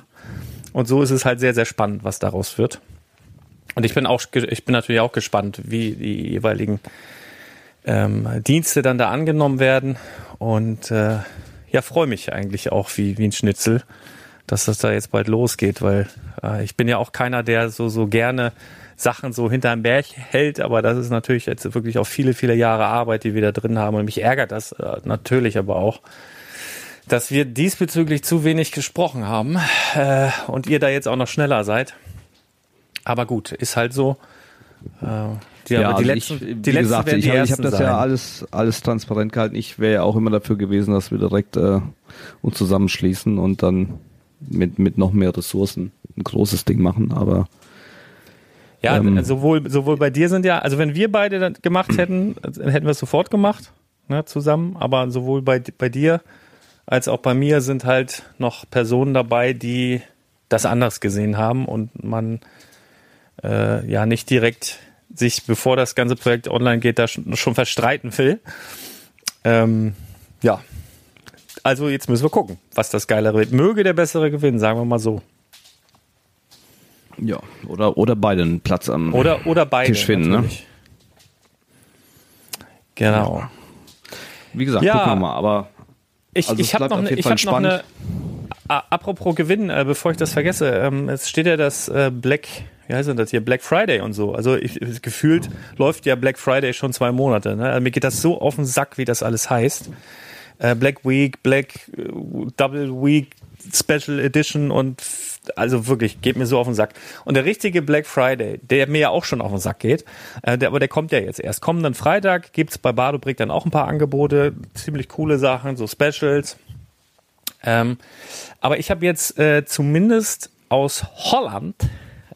Und so ist es halt sehr, sehr spannend, was daraus wird. Und ich bin auch, ich bin natürlich auch gespannt, wie die jeweiligen ähm, Dienste dann da angenommen werden. Und äh, ja, freue mich eigentlich auch wie, wie ein Schnitzel, dass das da jetzt bald losgeht, weil äh, ich bin ja auch keiner, der so, so gerne Sachen so hinterm Berg hält, aber das ist natürlich jetzt wirklich auch viele, viele Jahre Arbeit, die wir da drin haben und mich ärgert das äh, natürlich aber auch, dass wir diesbezüglich zu wenig gesprochen haben äh, und ihr da jetzt auch noch schneller seid. Aber gut, ist halt so. Äh, die, ja, die also letzten, ich, die letzten gesagt, ich, die hab- habe das sein. ja alles, alles transparent gehalten. Ich wäre ja auch immer dafür gewesen, dass wir direkt äh, uns zusammenschließen und dann mit, mit noch mehr Ressourcen ein großes Ding machen. Aber Ja, Ähm, sowohl, sowohl bei dir sind ja, also wenn wir beide das gemacht hätten, hätten wir es sofort gemacht, ne, zusammen, aber sowohl bei, bei dir als auch bei mir sind halt noch Personen dabei, die das anders gesehen haben und man äh, ja nicht direkt sich, bevor das ganze Projekt online geht, da schon, schon verstreiten will. Ähm, ja. Also jetzt müssen wir gucken, was das Geilere wird. Möge der Bessere gewinnen, sagen wir mal so. ja, oder, oder beide einen Platz am Oder, oder beide. Tisch finden, ne? Genau. Wie gesagt, Ja. gucken wir mal. Aber Ich, Also ich habe noch, ne, ich hab noch eine. Apropos Gewinn, äh, bevor ich das vergesse, ähm, es steht ja das äh, Black, wie heißt denn das hier, Black Friday und so. Also ich, gefühlt läuft ja Black Friday schon zwei Monate. Ne? Also mir geht das so auf den Sack, wie das alles heißt. Äh, Black Week, Black äh, Double Week, Special Edition und also wirklich, geht mir so auf den Sack. Und der richtige Black Friday, der mir ja auch schon auf den Sack geht, äh, der, aber der kommt ja jetzt erst. Kommenden Freitag gibt's bei Badobrick dann auch ein paar Angebote, ziemlich coole Sachen, so Specials. Ähm, aber ich habe jetzt äh, zumindest aus Holland,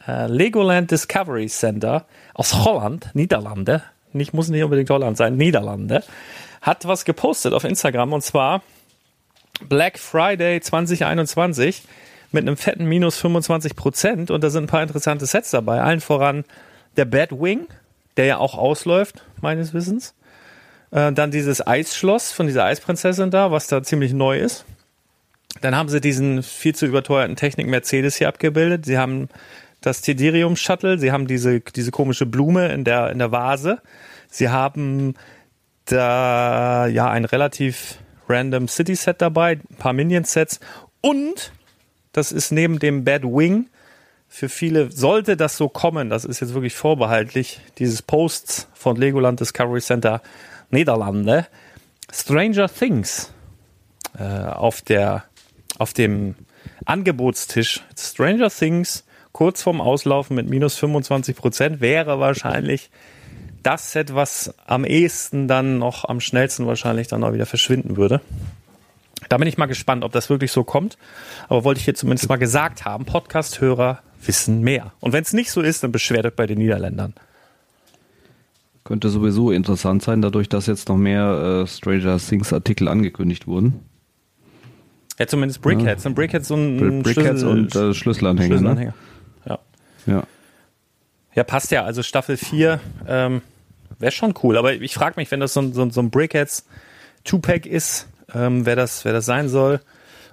äh, Legoland Discovery Center, aus Holland, Niederlande, nicht, muss nicht unbedingt Holland sein, Niederlande, hat was gepostet auf Instagram und zwar Black Friday 2021 mit einem fetten Minus 25 Prozent und da sind ein paar interessante Sets dabei. Allen voran der Batwing, der ja auch ausläuft, meines Wissens. Äh, dann dieses Eisschloss von dieser Eisprinzessin da, was da ziemlich neu ist. Dann haben sie diesen viel zu überteuerten Technik Mercedes hier abgebildet. Sie haben das Tidirium Shuttle. Sie haben diese, diese komische Blume in der, in der Vase. Sie haben da, ja, ein relativ random City Set dabei, ein paar Minion Sets und das ist neben dem Bad Wing. Für viele, sollte das so kommen, das ist jetzt wirklich vorbehaltlich, dieses Posts von Legoland Discovery Center Niederlande, Stranger Things äh, auf der auf dem Angebotstisch. Stranger Things kurz vorm Auslaufen mit minus 25 Prozent wäre wahrscheinlich das Set, was am ehesten dann noch am schnellsten wahrscheinlich dann auch wieder verschwinden würde. Da bin ich mal gespannt, ob das wirklich so kommt. Aber wollte ich hier zumindest mal gesagt haben, Podcast-Hörer wissen mehr. Und wenn es nicht so ist, dann beschwert euch bei den Niederländern. könnte sowieso interessant sein, dadurch, dass jetzt noch mehr äh, Stranger Things Artikel angekündigt wurden. Ja, zumindest Brickheads. Und Brickheads so ein Brickheads Schlüssel- und äh, Schlüsselanhänger. Ne? Schlüsselanhänger. Ja. Ja. Ja, passt ja. Also Staffel 4 ähm, wäre schon cool. Aber ich frage mich, wenn das so ein, so so ein Brickheads Two-Pack ist, ähm, wer, das, wer das sein soll,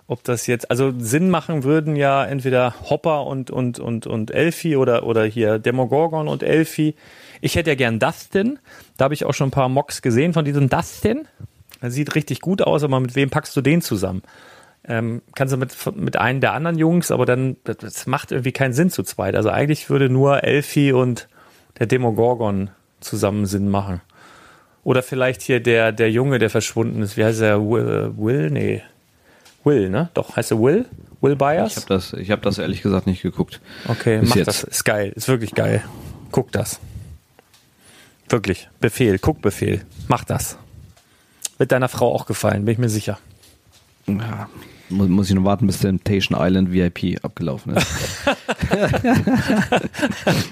ob das jetzt, also Sinn machen würden ja entweder Hopper und, und, und, und Elfie oder, oder hier Demogorgon und Elfie. Ich hätte ja gern Dustin. Da habe ich auch schon ein paar Mocks gesehen von diesem Dustin. Er sieht richtig gut aus, aber mit wem packst du den zusammen? ähm, kannst du mit, mit einem der anderen Jungs, aber dann, das macht irgendwie keinen Sinn zu zweit. Also eigentlich würde nur Elfie und der Demogorgon zusammen Sinn machen. Oder vielleicht hier der, der Junge, der verschwunden ist. Wie heißt er? Will? Will? Nee. Will, ne? Doch, heißt er Will? Will Ich Byers? habe das, ich hab das ehrlich gesagt nicht geguckt. Okay, bis mach jetzt. das. Ist geil. Ist wirklich geil. Guck das. Wirklich. Befehl. Guckbefehl. Mach das. Wird deiner Frau auch gefallen, bin ich mir sicher. Ja. Muss, muss ich noch warten, bis Temptation Island VIP abgelaufen ist.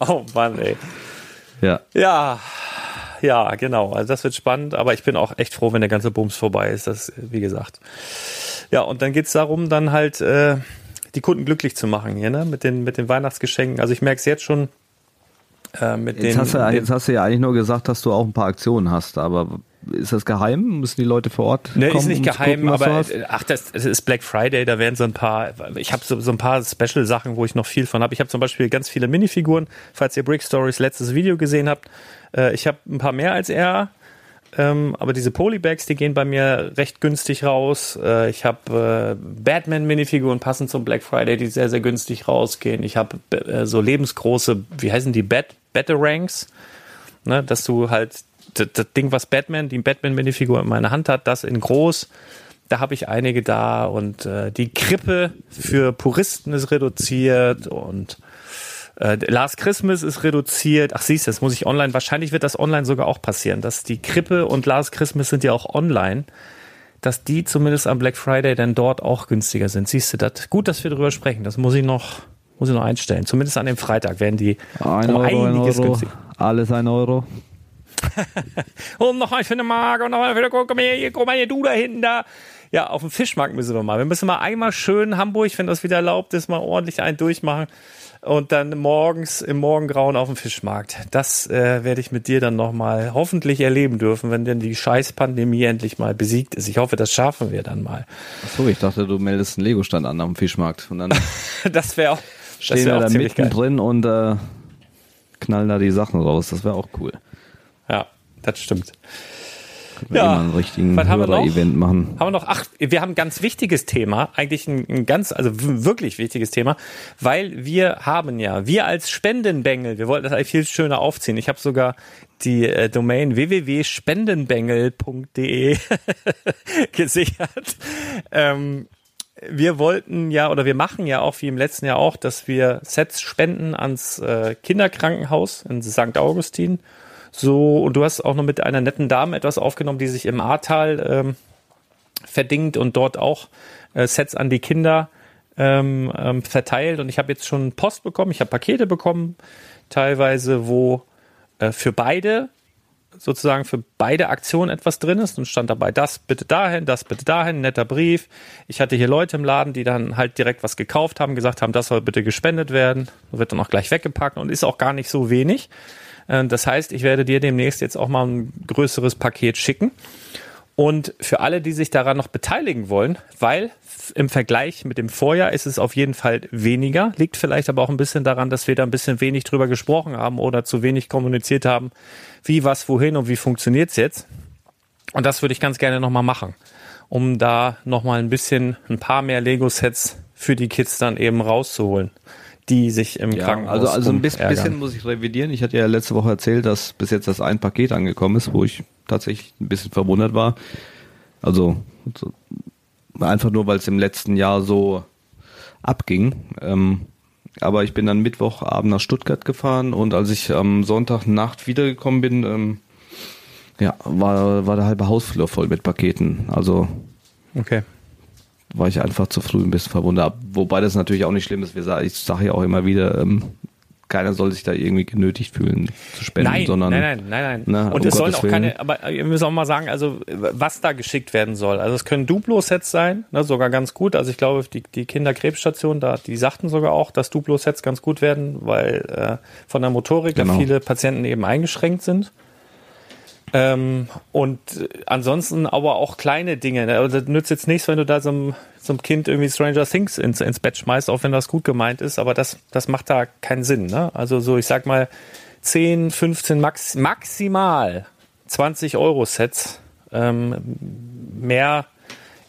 Oh Mann, ey. Ja. Ja, ja, genau. Also das wird spannend, aber ich bin auch echt froh, wenn der ganze Bums vorbei ist. Das, wie gesagt. Ja, und dann geht's darum, dann halt äh, die Kunden glücklich zu machen hier, ne? Mit den, mit den Weihnachtsgeschenken. Also ich merke es jetzt schon. Äh, mit Jetzt, den, hast du, den, jetzt hast du ja eigentlich nur gesagt, dass du auch ein paar Aktionen hast, aber ist das geheim? Müssen die Leute vor Ort Ne, kommen? ist nicht um geheim, gucken, aber ach, das, das ist Black Friday, da werden so ein paar, ich habe so, so ein paar Special-Sachen, wo ich noch viel von habe. Ich habe zum Beispiel ganz viele Minifiguren, falls ihr Brick Stories letztes Video gesehen habt. Äh, ich habe ein paar mehr als er, Ähm, aber diese Polybags, die gehen bei mir recht günstig raus. Äh, ich habe äh, Batman-Minifiguren passend zum Black Friday, die sehr, sehr günstig rausgehen. Ich habe äh, so lebensgroße, wie heißen die, Bat Batarangs, ne, dass du halt das, das Ding, was Batman, die Batman-Minifigur in meiner Hand hat, das in groß. Da habe ich einige da und äh, die Krippe für Puristen ist reduziert und äh, Last Christmas ist reduziert. Ach siehst du, das muss ich online. Wahrscheinlich wird das online sogar auch passieren. Dass die Krippe und Last Christmas sind ja auch online. Dass die zumindest am Black Friday dann dort auch günstiger sind. Siehst du, das gut, dass wir darüber sprechen. Das muss ich noch, muss ich noch einstellen. Zumindest an dem Freitag werden die ein um Euro, einiges ein Euro. günstiger. Alles ein Euro. und noch für eine Mark und noch für eine, guck mal hier, guck mal hier, du da hinten da. Ja, auf dem Fischmarkt müssen wir mal. Wir müssen mal einmal schön Hamburg, wenn das wieder erlaubt ist, mal ordentlich einen durchmachen und dann morgens im Morgengrauen auf dem Fischmarkt. Das äh, werde ich mit dir dann nochmal hoffentlich erleben dürfen, wenn denn die Scheißpandemie endlich mal besiegt ist. Ich hoffe, das schaffen wir dann mal. Achso, ich dachte, du meldest einen Lego-Stand an am Fischmarkt. Und dann das wäre auch. Stehen wär wir da mittendrin und äh, knallen da die Sachen raus. Das wäre auch cool. Das stimmt wir ja, einen richtigen was haben wir noch? Event machen. Haben wir noch? Ach, wir haben ein ganz wichtiges Thema, eigentlich ein, ein ganz, also wirklich wichtiges Thema, weil wir haben ja, wir als Spendenbengel, wir wollten das eigentlich viel schöner aufziehen. Ich habe sogar die äh, Domain www.spendenbengel.de gesichert. Ähm, wir wollten ja oder wir machen ja auch wie im letzten Jahr auch, dass wir Sets spenden ans äh, Kinderkrankenhaus in St. Augustin so, und du hast auch noch mit einer netten Dame etwas aufgenommen, die sich im Ahrtal ähm, verdingt und dort auch äh, Sets an die Kinder ähm, ähm, verteilt. Und ich habe jetzt schon Post bekommen, ich habe Pakete bekommen, teilweise, wo äh, für beide sozusagen für beide Aktionen etwas drin ist und stand dabei, das bitte dahin, das bitte dahin, netter Brief. Ich hatte hier Leute im Laden, die dann halt direkt was gekauft haben, gesagt haben, das soll bitte gespendet werden, wird dann auch gleich weggepackt und ist auch gar nicht so wenig. Äh, das heißt, ich werde dir demnächst jetzt auch mal ein größeres Paket schicken. Und für alle, die sich daran noch beteiligen wollen, weil im Vergleich mit dem Vorjahr ist es auf jeden Fall weniger, liegt vielleicht aber auch ein bisschen daran, dass wir da ein bisschen wenig drüber gesprochen haben oder zu wenig kommuniziert haben, wie, was, wohin und wie funktioniert's jetzt. Und das würde ich ganz gerne nochmal machen, um da nochmal ein bisschen, ein paar mehr Lego-Sets für die Kids dann eben rauszuholen die sich im ja, Krankenhaus Also, also ein bisschen, bisschen, muss ich revidieren. Ich hatte ja letzte Woche erzählt, dass bis jetzt das ein Paket angekommen ist, wo ich tatsächlich ein bisschen verwundert war. Also einfach nur, weil es im letzten Jahr so abging. Ähm, aber ich bin dann Mittwochabend nach Stuttgart gefahren und als ich am Sonntagnacht wiedergekommen bin, ähm, ja, war, war der halbe Hausflur voll mit Paketen. Also okay war ich einfach zu früh ein bisschen verwundert. Wobei das natürlich auch nicht schlimm ist. Ich sage ja auch immer wieder, ähm, keiner soll sich da irgendwie genötigt fühlen zu spenden, nein, sondern nein, nein, nein, nein. Ne, und um es sollen auch keine, aber wir müssen auch mal sagen, also was da geschickt werden soll. Also es können Duplo-Sets sein, ne, sogar ganz gut. Also ich glaube, die, die Kinderkrebsstation, da, die sagten sogar auch, dass Duplo-Sets ganz gut werden, weil äh, von der Motorik genau. viele Patienten eben eingeschränkt sind. Ähm, und ansonsten aber auch kleine Dinge. Ne? Also das nützt jetzt nichts, wenn du da so einem, so einem Kind irgendwie Stranger Things ins, ins Bett schmeißt, auch wenn das gut gemeint ist, aber das, das macht da keinen Sinn. Ne? Also so, ich sag mal, 10, 15, max, maximal 20 Euro Sets. Ähm, mehr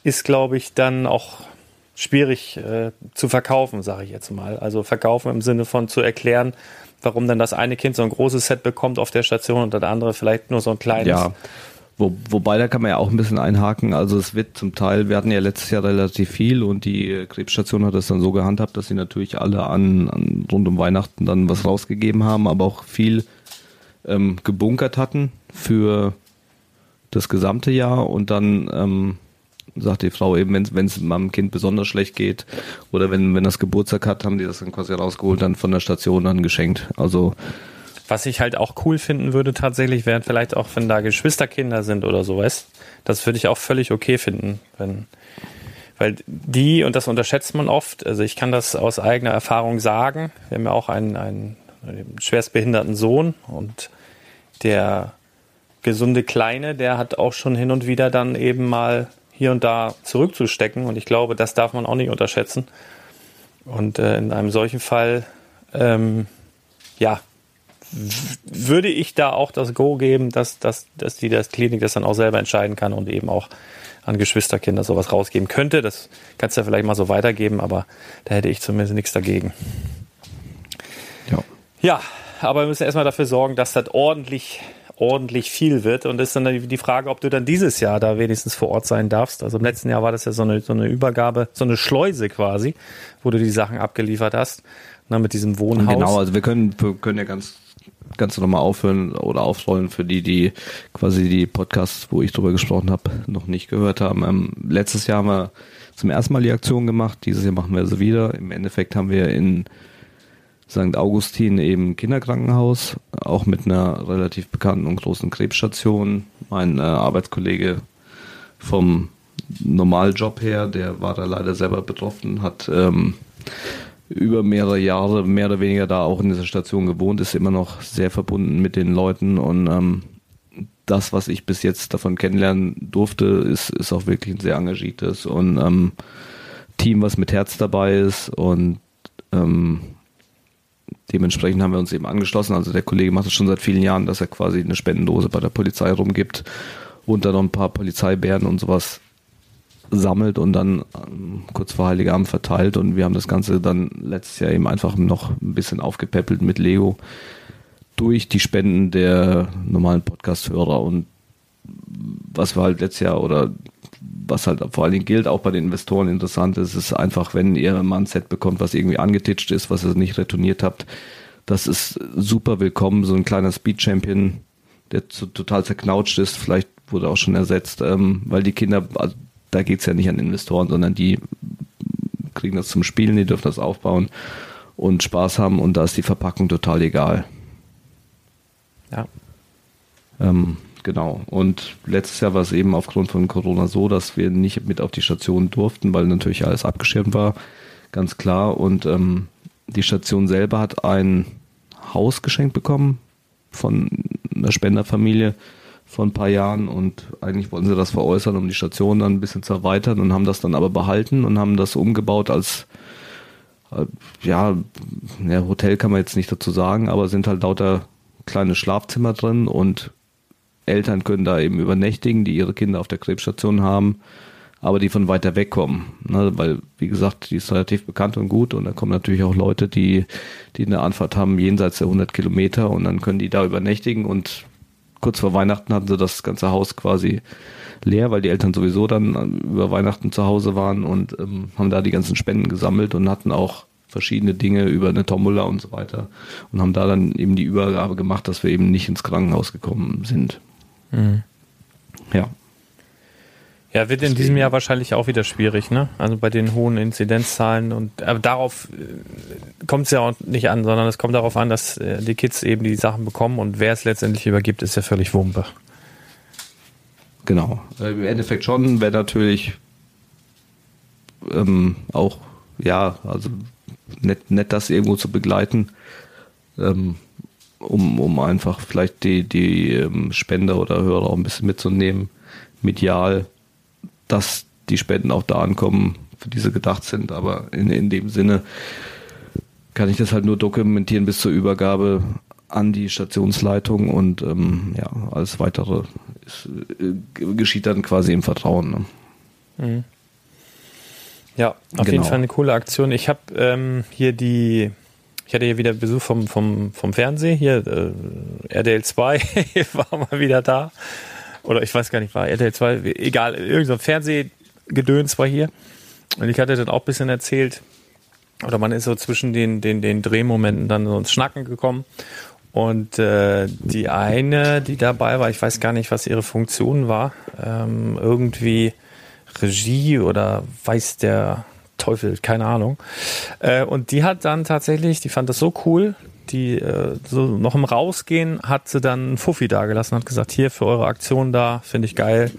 ist, glaube ich, dann auch schwierig äh, zu verkaufen, sage ich jetzt mal. Also verkaufen im Sinne von zu erklären, warum dann das eine Kind so ein großes Set bekommt auf der Station und das andere vielleicht nur so ein kleines. Ja. Wo, wobei, da kann man ja auch ein bisschen einhaken. Also es wird zum Teil, wir hatten ja letztes Jahr relativ viel und die Krebsstation hat das dann so gehandhabt, dass sie natürlich alle an, an rund um Weihnachten dann was rausgegeben haben, aber auch viel ähm, gebunkert hatten für das gesamte Jahr und dann ähm, sagt die Frau eben, wenn es meinem Kind besonders schlecht geht oder wenn, wenn das Geburtstag hat, haben die das dann quasi rausgeholt, dann von der Station dann geschenkt. Also was ich halt auch cool finden würde tatsächlich, wären vielleicht auch, wenn da Geschwisterkinder sind oder so, weißt Das würde ich auch völlig okay finden, wenn, weil die, und das unterschätzt man oft, also ich kann das aus eigener Erfahrung sagen, wir haben ja auch einen, einen schwerstbehinderten Sohn und der gesunde Kleine, der hat auch schon hin und wieder dann eben mal hier und da zurückzustecken. Und ich glaube, das darf man auch nicht unterschätzen. Und äh, in einem solchen Fall, ähm, ja, würde ich da auch das Go geben, dass, dass, dass die das Klinik das dann auch selber entscheiden kann und eben auch an Geschwisterkinder sowas rausgeben könnte. Das kannst du ja vielleicht mal so weitergeben, aber da hätte ich zumindest nichts dagegen. Ja. Ja, aber wir müssen erstmal dafür sorgen, dass das ordentlich, ordentlich viel wird. Und das ist dann die Frage, ob du dann dieses Jahr da wenigstens vor Ort sein darfst. Also im letzten Jahr war das ja so eine, so eine Übergabe, so eine Schleuse quasi, wo du die Sachen abgeliefert hast. Na, mit diesem Wohnhaus. Genau, also wir können, wir können ja ganz ganz nochmal aufhören oder aufrollen für die, die quasi die Podcasts, wo ich drüber gesprochen habe, noch nicht gehört haben. Ähm, letztes Jahr haben wir zum ersten Mal die Aktion gemacht, dieses Jahr machen wir sie wieder. Im Endeffekt haben wir in St. Augustin eben Kinderkrankenhaus, auch mit einer relativ bekannten und großen Krebsstation. Mein äh, Arbeitskollege vom Normaljob her, der war da leider selber betroffen, hat ähm, über mehrere Jahre mehr oder weniger da auch in dieser Station gewohnt, ist immer noch sehr verbunden mit den Leuten und ähm, das, was ich bis jetzt davon kennenlernen durfte, ist, ist auch wirklich ein sehr engagiertes und ähm, Team, was mit Herz dabei ist und ähm, dementsprechend haben wir uns eben angeschlossen. Also der Kollege macht es schon seit vielen Jahren, dass er quasi eine Spendendose bei der Polizei rumgibt und dann noch ein paar Polizeibären und sowas sammelt und dann ähm, kurz vor Heiligabend verteilt und wir haben das Ganze dann letztes Jahr eben einfach noch ein bisschen aufgepäppelt mit Lego durch die Spenden der normalen Podcast-Hörer und was wir halt letztes Jahr oder was halt vor allen Dingen gilt, auch bei den Investoren interessant ist, ist einfach, wenn ihr mal ein Set bekommt, was irgendwie angetitscht ist, was ihr nicht retourniert habt, das ist super willkommen, so ein kleiner Speed Champion, der zu, total zerknautscht ist, vielleicht wurde auch schon ersetzt, ähm, weil die Kinder, also da geht es ja nicht an Investoren, sondern die kriegen das zum Spielen, die dürfen das aufbauen und Spaß haben und da ist die Verpackung total egal. Ja. Ähm, genau. Und letztes Jahr war es eben aufgrund von Corona so, dass wir nicht mit auf die Station durften, weil natürlich alles abgeschirmt war, ganz klar. Und ähm, die Station selber hat ein Haus geschenkt bekommen von einer Spenderfamilie vor ein paar Jahren und eigentlich wollten sie das veräußern, um die Station dann ein bisschen zu erweitern und haben das dann aber behalten und haben das umgebaut als äh, ja, ja, Hotel kann man jetzt nicht dazu sagen, aber sind halt lauter kleine Schlafzimmer drin und Eltern können da eben übernächtigen, die ihre Kinder auf der Krebsstation haben, aber die von weiter weg kommen. Ne? Weil, wie gesagt, die ist relativ bekannt und gut und da kommen natürlich auch Leute, die, die eine Anfahrt haben jenseits der 100 Kilometer und dann können die da übernächtigen und kurz vor Weihnachten hatten sie das ganze Haus quasi leer, weil die Eltern sowieso dann äh, über Weihnachten zu Hause waren und ähm, haben da die ganzen Spenden gesammelt und hatten auch verschiedene Dinge über eine Tombola und so weiter und haben da dann eben die Übergabe gemacht, dass wir eben nicht ins Krankenhaus gekommen sind. Mhm. Ja. Ja, wird in diesem Jahr wahrscheinlich auch wieder schwierig, ne? Also bei den hohen Inzidenzzahlen und aber darauf äh, kommt es ja auch nicht an, sondern es kommt darauf an, dass äh, die Kids eben die Sachen bekommen und wer es letztendlich übergibt, ist ja völlig Wumpe. Genau. Äh, Im Endeffekt schon, wäre natürlich ähm, auch, ja, also nett, nett das irgendwo zu begleiten, ähm, um, um einfach vielleicht die, die ähm, Spender oder Hörer auch ein bisschen mitzunehmen, medial dass die Spenden auch da ankommen, für die sie gedacht sind. Aber in, in dem Sinne kann ich das halt nur dokumentieren bis zur Übergabe an die Stationsleitung und ähm, ja, alles weitere ist, äh, geschieht dann quasi im Vertrauen. Ne? Mhm. Ja, auf genau. jeden Fall eine coole Aktion. Ich habe ähm, hier die, ich hatte hier wieder Besuch vom, vom, vom Fernsehen, hier äh, RDL 2 war mal wieder da oder ich weiß gar nicht, war RTL 2, egal, irgendein so Fernsehgedöns war hier. Und ich hatte dann auch ein bisschen erzählt, oder man ist so zwischen den, den, den Drehmomenten dann so ins Schnacken gekommen. Und äh, die eine, die dabei war, ich weiß gar nicht, was ihre Funktion war, ähm, irgendwie Regie oder weiß der Teufel, keine Ahnung. Äh, und die hat dann tatsächlich, die fand das so cool, die äh, so noch im Rausgehen hat sie dann Fuffi dagelassen, hat gesagt, hier für eure Aktion da, finde ich geil.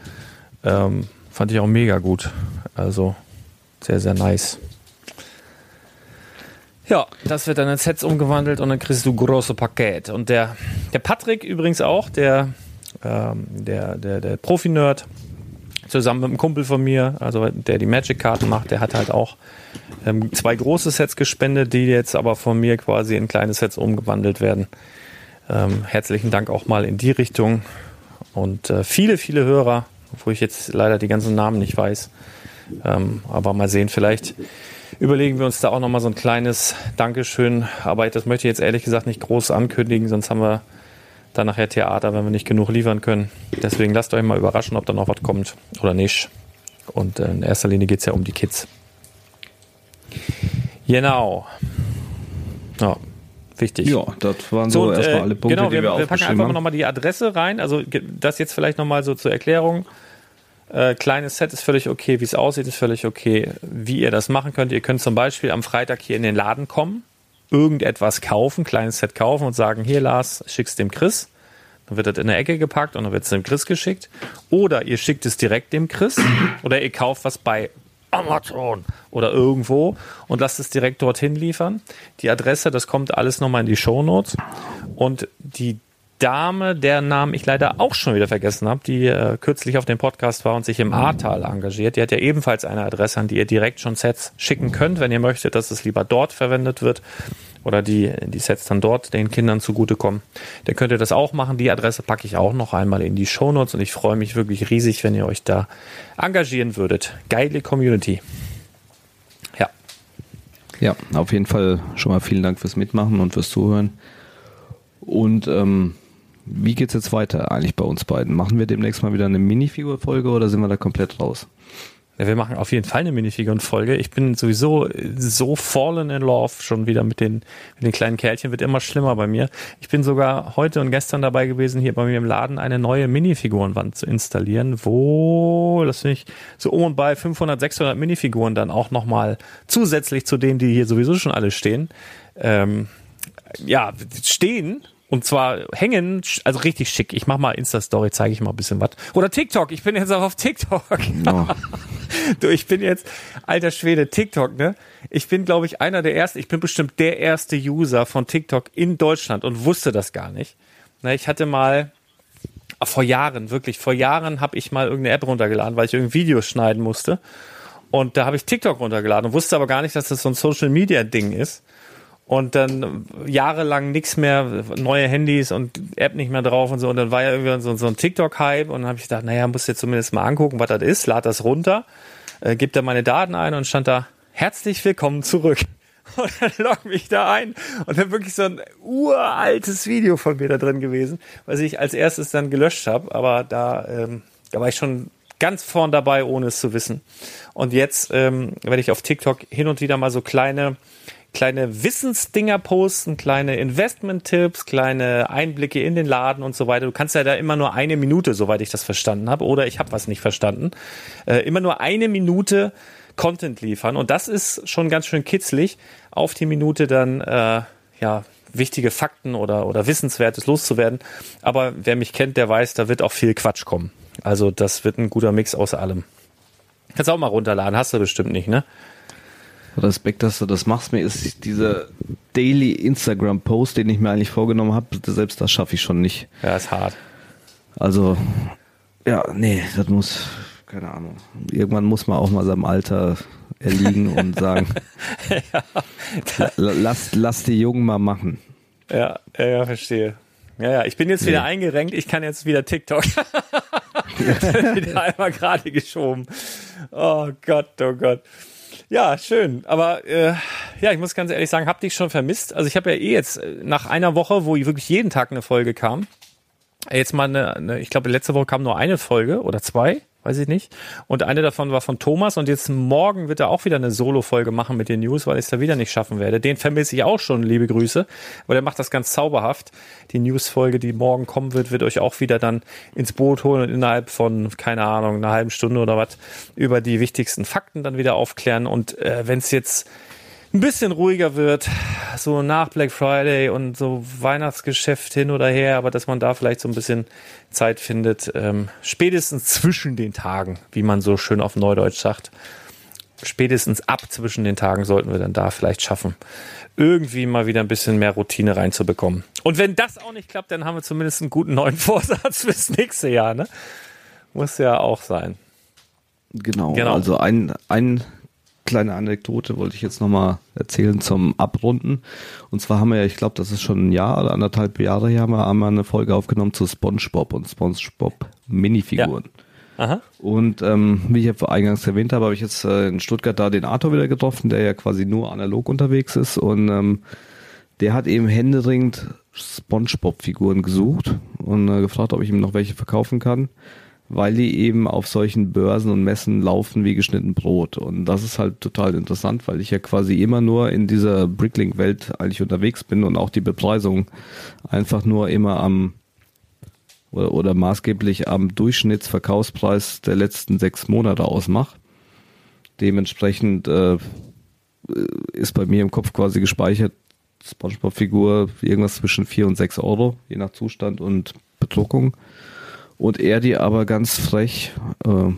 Ähm, fand ich auch mega gut. Also sehr, sehr nice. Ja, das wird dann in Sets umgewandelt und dann kriegst du große Paket. Und der, der Patrick übrigens auch, der, ähm, der, der, der Profi-Nerd, zusammen mit einem Kumpel von mir, also der die Magic-Karten macht, der hat halt auch ähm, zwei große Sets gespendet, die jetzt aber von mir quasi in kleine Sets umgewandelt werden. Ähm, herzlichen Dank auch mal in die Richtung. Und äh, viele, viele Hörer, wo ich jetzt leider die ganzen Namen nicht weiß. Ähm, aber mal sehen, vielleicht überlegen wir uns da auch nochmal so ein kleines Dankeschön. Aber das möchte ich jetzt ehrlich gesagt nicht groß ankündigen, sonst haben wir dann nachher Theater, wenn wir nicht genug liefern können. Deswegen lasst euch mal überraschen, ob da noch was kommt oder nicht. Und äh, in erster Linie geht es ja um die Kids. Genau. Ja, wichtig. Ja, das waren so, so und, erstmal äh, alle Punkte, genau, die wir, wir, wir packen einfach mal nochmal die Adresse rein. Also das jetzt vielleicht nochmal so zur Erklärung. Äh, kleines Set ist völlig okay, wie es aussieht, ist völlig okay. Wie ihr das machen könnt, ihr könnt zum Beispiel am Freitag hier in den Laden kommen, irgendetwas kaufen, kleines Set kaufen und sagen, hier Lars, schick's dem Chris. Dann wird das in der Ecke gepackt und dann wird es dem Chris geschickt. Oder ihr schickt es direkt dem Chris oder ihr kauft was bei Amazon oder irgendwo und lasst es direkt dorthin liefern. Die Adresse, das kommt alles nochmal in die Show Notes. Und die Dame, deren Namen ich leider auch schon wieder vergessen habe, die äh, kürzlich auf dem Podcast war und sich im Ahrtal engagiert, die hat ja ebenfalls eine Adresse, an die ihr direkt schon Sets schicken könnt, wenn ihr möchtet, dass es lieber dort verwendet wird oder die, die Sets dann dort den Kindern zugutekommen. Dann könnt ihr das auch machen. Die Adresse packe ich auch noch einmal in die Shownotes und ich freue mich wirklich riesig, wenn ihr euch da engagieren würdet. Geile Community. Ja. Ja, auf jeden Fall schon mal vielen Dank fürs Mitmachen und fürs Zuhören. Und ähm, wie geht's jetzt weiter eigentlich bei uns beiden? Machen wir demnächst mal wieder eine Minifigur-Folge oder sind wir da komplett raus? Ja, wir machen auf jeden Fall eine Minifiguren-Folge. Ich bin sowieso so fallen in love schon wieder mit den, mit den kleinen Kerlchen. Wird immer schlimmer bei mir. Ich bin sogar heute und gestern dabei gewesen, hier bei mir im Laden eine neue Minifigurenwand zu installieren, wo, das finde ich, so um und bei 500, 600 Minifiguren dann auch nochmal zusätzlich zu denen, die hier sowieso schon alle stehen, ähm, ja, stehen und zwar hängen, also richtig schick. Ich mach mal Insta-Story, zeige ich mal ein bisschen was. Oder TikTok, ich bin jetzt auch auf TikTok. Oh. du, ich bin jetzt, alter Schwede, TikTok, ne? Ich bin, glaube ich, einer der ersten, ich bin bestimmt der erste User von TikTok in Deutschland und wusste das gar nicht. Ne, ich hatte mal, ah, vor Jahren, wirklich, vor Jahren habe ich mal irgendeine App runtergeladen, weil ich irgendwie Videos schneiden musste. Und da habe ich TikTok runtergeladen und wusste aber gar nicht, dass das so ein Social-Media-Ding ist und dann jahrelang nichts mehr, neue Handys und App nicht mehr drauf und so. Und dann war ja irgendwie so, so ein TikTok-Hype und dann habe ich gedacht, naja, muss jetzt zumindest mal angucken, was das ist, lad das runter, äh, gib da meine Daten ein und stand da, herzlich willkommen zurück. Und dann log mich da ein und dann wirklich so ein uraltes Video von mir da drin gewesen, was ich als erstes dann gelöscht habe. Aber da, ähm, da war ich schon ganz vorn dabei, ohne es zu wissen. Und jetzt ähm, werde ich auf TikTok hin und wieder mal so kleine kleine Wissensdinger posten, kleine Investment-Tipps, kleine Einblicke in den Laden und so weiter. Du kannst ja da immer nur eine Minute, soweit ich das verstanden habe, oder ich habe was nicht verstanden, äh, immer nur eine Minute Content liefern. Und das ist schon ganz schön kitzlig, auf die Minute dann äh, ja wichtige Fakten oder, oder Wissenswertes loszuwerden. Aber wer mich kennt, der weiß, da wird auch viel Quatsch kommen. Also das wird ein guter Mix aus allem. Kannst auch mal runterladen, hast du bestimmt nicht, ne? Respekt, dass du das machst. Mir ist dieser Daily Instagram Post, den ich mir eigentlich vorgenommen habe, selbst das schaffe ich schon nicht. Ja, ist hart. Also, ja, nee, das muss, keine Ahnung. Irgendwann muss man auch mal seinem Alter erliegen und sagen, ja. lass, lass die Jungen mal machen. Ja, ja, verstehe. Ja, ja, ich bin jetzt wieder nee. eingerenkt, ich kann jetzt wieder TikTok. wieder einmal gerade geschoben. Oh Gott, oh Gott. Ja, schön. Aber äh, ja, ich muss ganz ehrlich sagen, hab dich schon vermisst. Also ich habe ja eh jetzt äh, nach einer Woche, wo wirklich jeden Tag eine Folge kam, jetzt mal eine, eine ich glaube letzte Woche kam nur eine Folge oder zwei weiß ich nicht. Und eine davon war von Thomas und jetzt morgen wird er auch wieder eine Solo-Folge machen mit den News, weil ich es da wieder nicht schaffen werde. Den vermisse ich auch schon, liebe Grüße, weil der macht das ganz zauberhaft. Die News-Folge, die morgen kommen wird, wird euch auch wieder dann ins Boot holen und innerhalb von, keine Ahnung, einer halben Stunde oder was über die wichtigsten Fakten dann wieder aufklären. Und äh, wenn es jetzt ein bisschen ruhiger wird, so nach Black Friday und so Weihnachtsgeschäft hin oder her, aber dass man da vielleicht so ein bisschen Zeit findet, ähm, spätestens zwischen den Tagen, wie man so schön auf Neudeutsch sagt, spätestens ab zwischen den Tagen sollten wir dann da vielleicht schaffen, irgendwie mal wieder ein bisschen mehr Routine reinzubekommen. Und wenn das auch nicht klappt, dann haben wir zumindest einen guten neuen Vorsatz fürs nächste Jahr, ne? Muss ja auch sein. Genau, genau. also ein, ein kleine Anekdote wollte ich jetzt nochmal erzählen zum Abrunden. Und zwar haben wir ja, ich glaube, das ist schon ein Jahr oder anderthalb Jahre her, haben wir einmal eine Folge aufgenommen zu SpongeBob und SpongeBob Minifiguren. Ja. Aha. Und ähm, wie ich ja eingangs erwähnt habe, habe ich jetzt äh, in Stuttgart da den Arthur wieder getroffen, der ja quasi nur analog unterwegs ist und ähm, der hat eben händeringend SpongeBob-Figuren gesucht und äh, gefragt, ob ich ihm noch welche verkaufen kann weil die eben auf solchen Börsen und Messen laufen wie geschnitten Brot. Und das ist halt total interessant, weil ich ja quasi immer nur in dieser Bricklink-Welt eigentlich unterwegs bin und auch die Bepreisung einfach nur immer am oder, oder maßgeblich am Durchschnittsverkaufspreis der letzten sechs Monate ausmache. Dementsprechend äh, ist bei mir im Kopf quasi gespeichert, Spongebob-Figur irgendwas zwischen vier und sechs Euro, je nach Zustand und Bedruckung und er die aber ganz frech äh,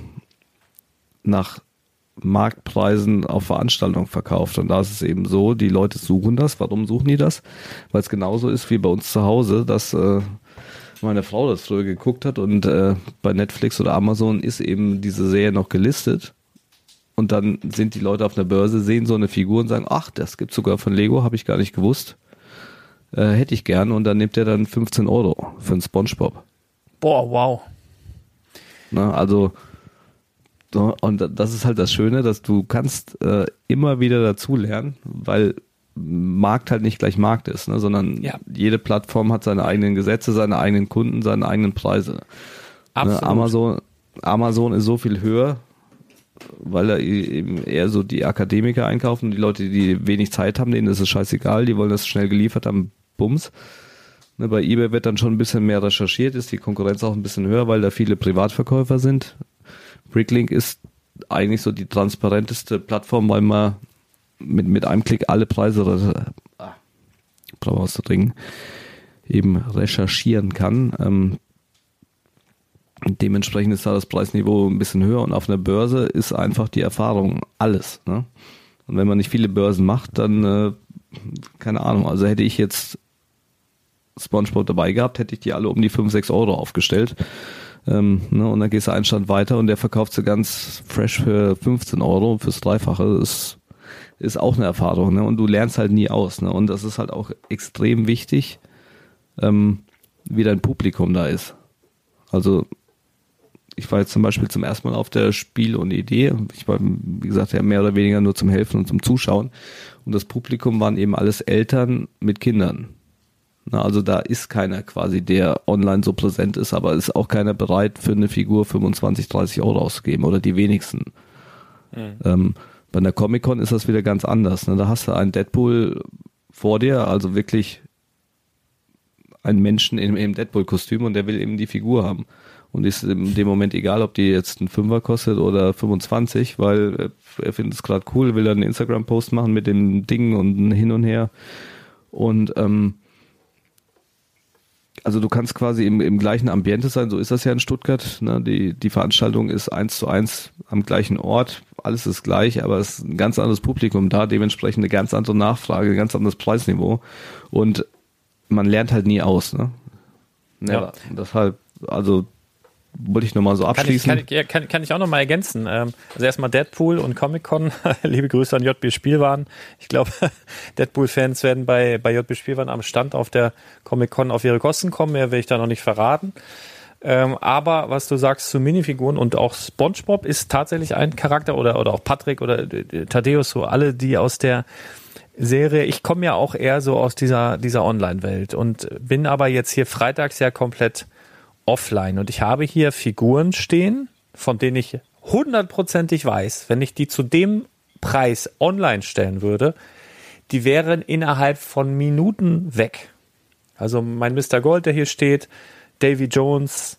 nach Marktpreisen auf Veranstaltungen verkauft. Und da ist es eben so, die Leute suchen das. Warum suchen die das? Weil es genauso ist wie bei uns zu Hause, dass äh, meine Frau das früher geguckt hat und äh, bei Netflix oder Amazon ist eben diese Serie noch gelistet. Und dann sind die Leute auf einer Börse, sehen so eine Figur und sagen, ach, das gibt sogar von Lego, habe ich gar nicht gewusst. Äh, hätte ich gern. Und dann nimmt er dann 15 Euro für einen Spongebob. Boah, wow. Ne, also so, und das ist halt das Schöne, dass du kannst äh, immer wieder dazulernen, weil Markt halt nicht gleich Markt ist, ne, sondern ja. jede Plattform hat seine eigenen Gesetze, seine eigenen Kunden, seine eigenen Preise. Ne, Absolut. Ne, Amazon, Amazon ist so viel höher, weil da eben eher so die Akademiker einkaufen, die Leute, die wenig Zeit haben, denen ist es scheißegal, die wollen das schnell geliefert haben, Bums. Ne, bei eBay wird dann schon ein bisschen mehr recherchiert, ist die Konkurrenz auch ein bisschen höher, weil da viele Privatverkäufer sind. Bricklink ist eigentlich so die transparenteste Plattform, weil man mit, mit einem Klick alle Preise ah, auszudringen, eben recherchieren kann. Ähm, dementsprechend ist da das Preisniveau ein bisschen höher und auf einer Börse ist einfach die Erfahrung alles. Ne? Und wenn man nicht viele Börsen macht, dann, äh, keine Ahnung, also hätte ich jetzt Spongebob dabei gehabt, hätte ich die alle um die 5, 6 Euro aufgestellt. Ähm, ne, und dann gehst du einen Stand weiter und der verkauft sie ganz fresh für 15 Euro fürs Dreifache. Ist, ist auch eine Erfahrung. Ne? Und du lernst halt nie aus. Ne? Und das ist halt auch extrem wichtig, ähm, wie dein Publikum da ist. Also ich war jetzt zum Beispiel zum ersten Mal auf der Spiel und Idee. Ich war, wie gesagt, ja mehr oder weniger nur zum Helfen und zum Zuschauen. Und das Publikum waren eben alles Eltern mit Kindern. Na, also da ist keiner quasi, der online so präsent ist, aber ist auch keiner bereit, für eine Figur 25, 30 Euro auszugeben oder die wenigsten. Mhm. Ähm, bei einer Comic-Con ist das wieder ganz anders. Ne? Da hast du einen Deadpool vor dir, also wirklich einen Menschen in, im Deadpool-Kostüm und der will eben die Figur haben. Und ist in dem Moment egal, ob die jetzt einen Fünfer kostet oder 25, weil er findet es gerade cool, will dann einen Instagram-Post machen mit dem Ding und hin und her. Und ähm, also du kannst quasi im, im gleichen Ambiente sein, so ist das ja in Stuttgart. Ne? Die, die Veranstaltung ist eins zu eins am gleichen Ort, alles ist gleich, aber es ist ein ganz anderes Publikum da, dementsprechend eine ganz andere Nachfrage, ein ganz anderes Preisniveau. Und man lernt halt nie aus. Ne? Ja. Deshalb, also wollte ich nochmal so abschließen. Kann ich, kann, ich, kann, kann ich auch nochmal ergänzen. Ähm, also erstmal Deadpool und Comic-Con. Liebe Grüße an JB Spielwaren. Ich glaube, Deadpool-Fans werden bei, bei JB Spielwaren am Stand auf der Comic-Con auf ihre Kosten kommen. Mehr will ich da noch nicht verraten. Ähm, aber was du sagst zu Minifiguren und auch SpongeBob ist tatsächlich ein Charakter oder, oder auch Patrick oder Thaddeus, so alle, die aus der Serie. Ich komme ja auch eher so aus dieser, dieser Online-Welt und bin aber jetzt hier freitags ja komplett offline. Und ich habe hier Figuren stehen, von denen ich hundertprozentig weiß, wenn ich die zu dem Preis online stellen würde, die wären innerhalb von Minuten weg. Also mein Mr. Gold, der hier steht, Davy Jones,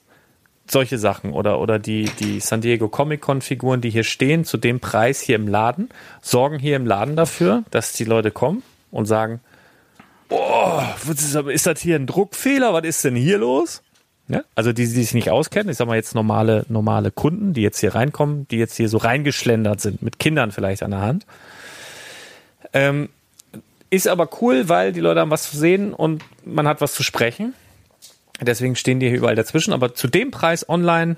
solche Sachen oder, oder die, die San Diego Comic Con Figuren, die hier stehen, zu dem Preis hier im Laden, sorgen hier im Laden dafür, dass die Leute kommen und sagen, oh, ist das hier ein Druckfehler? Was ist denn hier los? Ja? Also die, die sich nicht auskennen, ich sag mal jetzt normale, normale Kunden, die jetzt hier reinkommen, die jetzt hier so reingeschlendert sind, mit Kindern vielleicht an der Hand. Ähm, ist aber cool, weil die Leute haben was zu sehen und man hat was zu sprechen. Deswegen stehen die hier überall dazwischen. Aber zu dem Preis online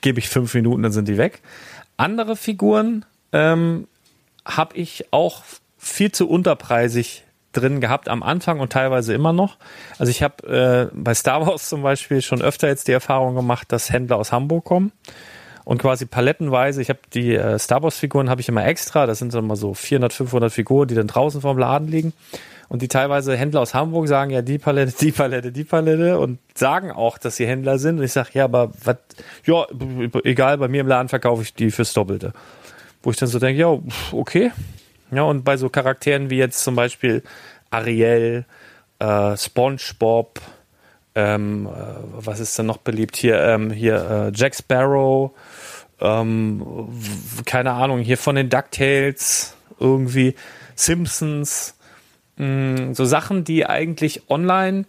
gebe ich fünf Minuten, dann sind die weg. Andere Figuren, ähm, habe ich auch viel zu unterpreisig drin gehabt am Anfang und teilweise immer noch. Also ich habe äh, bei Star Wars zum Beispiel schon öfter jetzt die Erfahrung gemacht, dass Händler aus Hamburg kommen und quasi palettenweise, ich habe die äh, Star Wars Figuren habe ich immer extra, das sind so immer so 400, 500 Figuren, die dann draußen vorm Laden liegen und die teilweise Händler aus Hamburg sagen ja die Palette, die Palette, die Palette und sagen auch, dass sie Händler sind und ich sage, ja, aber was ja, egal, bei mir im Laden verkaufe ich die fürs Doppelte. Wo ich dann so denke, ja, okay. Ja, und bei so Charakteren wie jetzt zum Beispiel Ariel, äh, SpongeBob, ähm, äh, was ist denn noch beliebt hier? Ähm, hier äh, Jack Sparrow, ähm, keine Ahnung, hier von den DuckTales irgendwie, Simpsons, mh, mm, so Sachen, die eigentlich online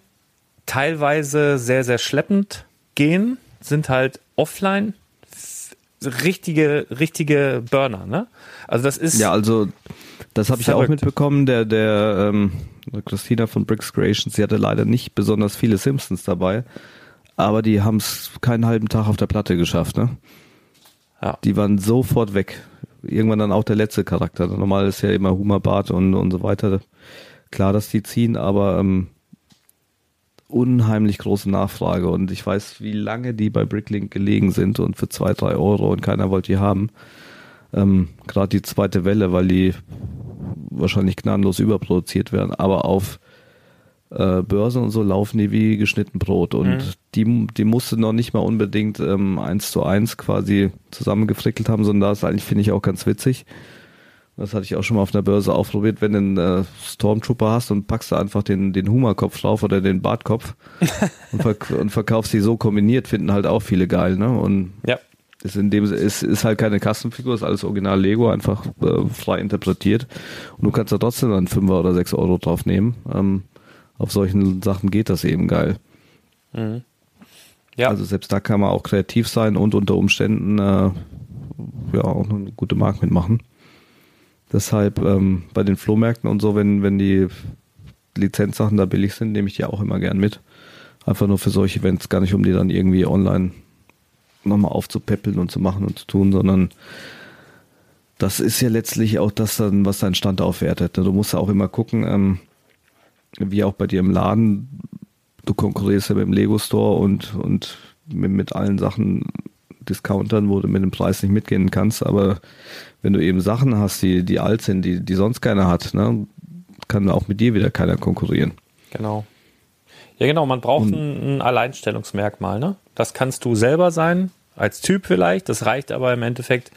teilweise sehr, sehr schleppend gehen, sind halt offline richtige, richtige Burner, ne? Also das ist. Ja, also das habe ich auch mitbekommen. Der, der ähm, Christina von Bricks Creations, sie hatte leider nicht besonders viele Simpsons dabei, aber die haben es keinen halben Tag auf der Platte geschafft, ne? Ja. Die waren sofort weg. Irgendwann dann auch der letzte Charakter. Normal ist ja immer Humor, Bart und, und so weiter. Klar, dass die ziehen, aber ähm, unheimlich große Nachfrage und ich weiß, wie lange die bei Bricklink gelegen sind und für zwei, drei Euro und keiner wollte die haben. Ähm, Gerade die zweite Welle, weil die wahrscheinlich gnadenlos überproduziert werden, aber auf äh, Börsen und so laufen die wie geschnitten Brot und mhm. die, die musste noch nicht mal unbedingt ähm, eins zu eins quasi zusammengefrickelt haben, sondern das eigentlich finde ich auch ganz witzig das hatte ich auch schon mal auf einer Börse ausprobiert, wenn du einen äh, Stormtrooper hast und packst da einfach den, den Hummerkopf drauf oder den Bartkopf und, verk und verkaufst die so kombiniert, finden halt auch viele geil, ne? Und ja. Ist in dem ist, ist halt keine Custom-Figur, ist alles original Lego, einfach äh, frei interpretiert. Und du kannst da trotzdem dann Fünfer oder sechs Euro drauf nehmen. Ähm, auf solchen Sachen geht das eben geil. Mhm. Ja. Also selbst da kann man auch kreativ sein und unter Umständen äh, ja auch eine gute Marke mitmachen. Deshalb ähm, bei den Flohmärkten und so, wenn, wenn die Lizenzsachen da billig sind, nehme ich die auch immer gern mit. Einfach nur für solche Events, gar nicht um die dann irgendwie online nochmal aufzupäppeln und zu machen und zu tun, sondern das ist ja letztlich auch das dann, was dein Stand aufwertet. Du musst ja auch immer gucken, ähm, wie auch bei dir im Laden, du konkurrierst ja mit dem Lego Store und, und mit, mit allen Sachen Discountern, wo du mit dem Preis nicht mitgehen kannst, aber wenn du eben Sachen hast, die, die alt sind, die, die sonst keiner hat, ne, kann auch mit dir wieder keiner konkurrieren. Genau. Ja, genau, man braucht ein, ein, Alleinstellungsmerkmal, ne? Das kannst du selber sein, als Typ vielleicht, das reicht aber im Endeffekt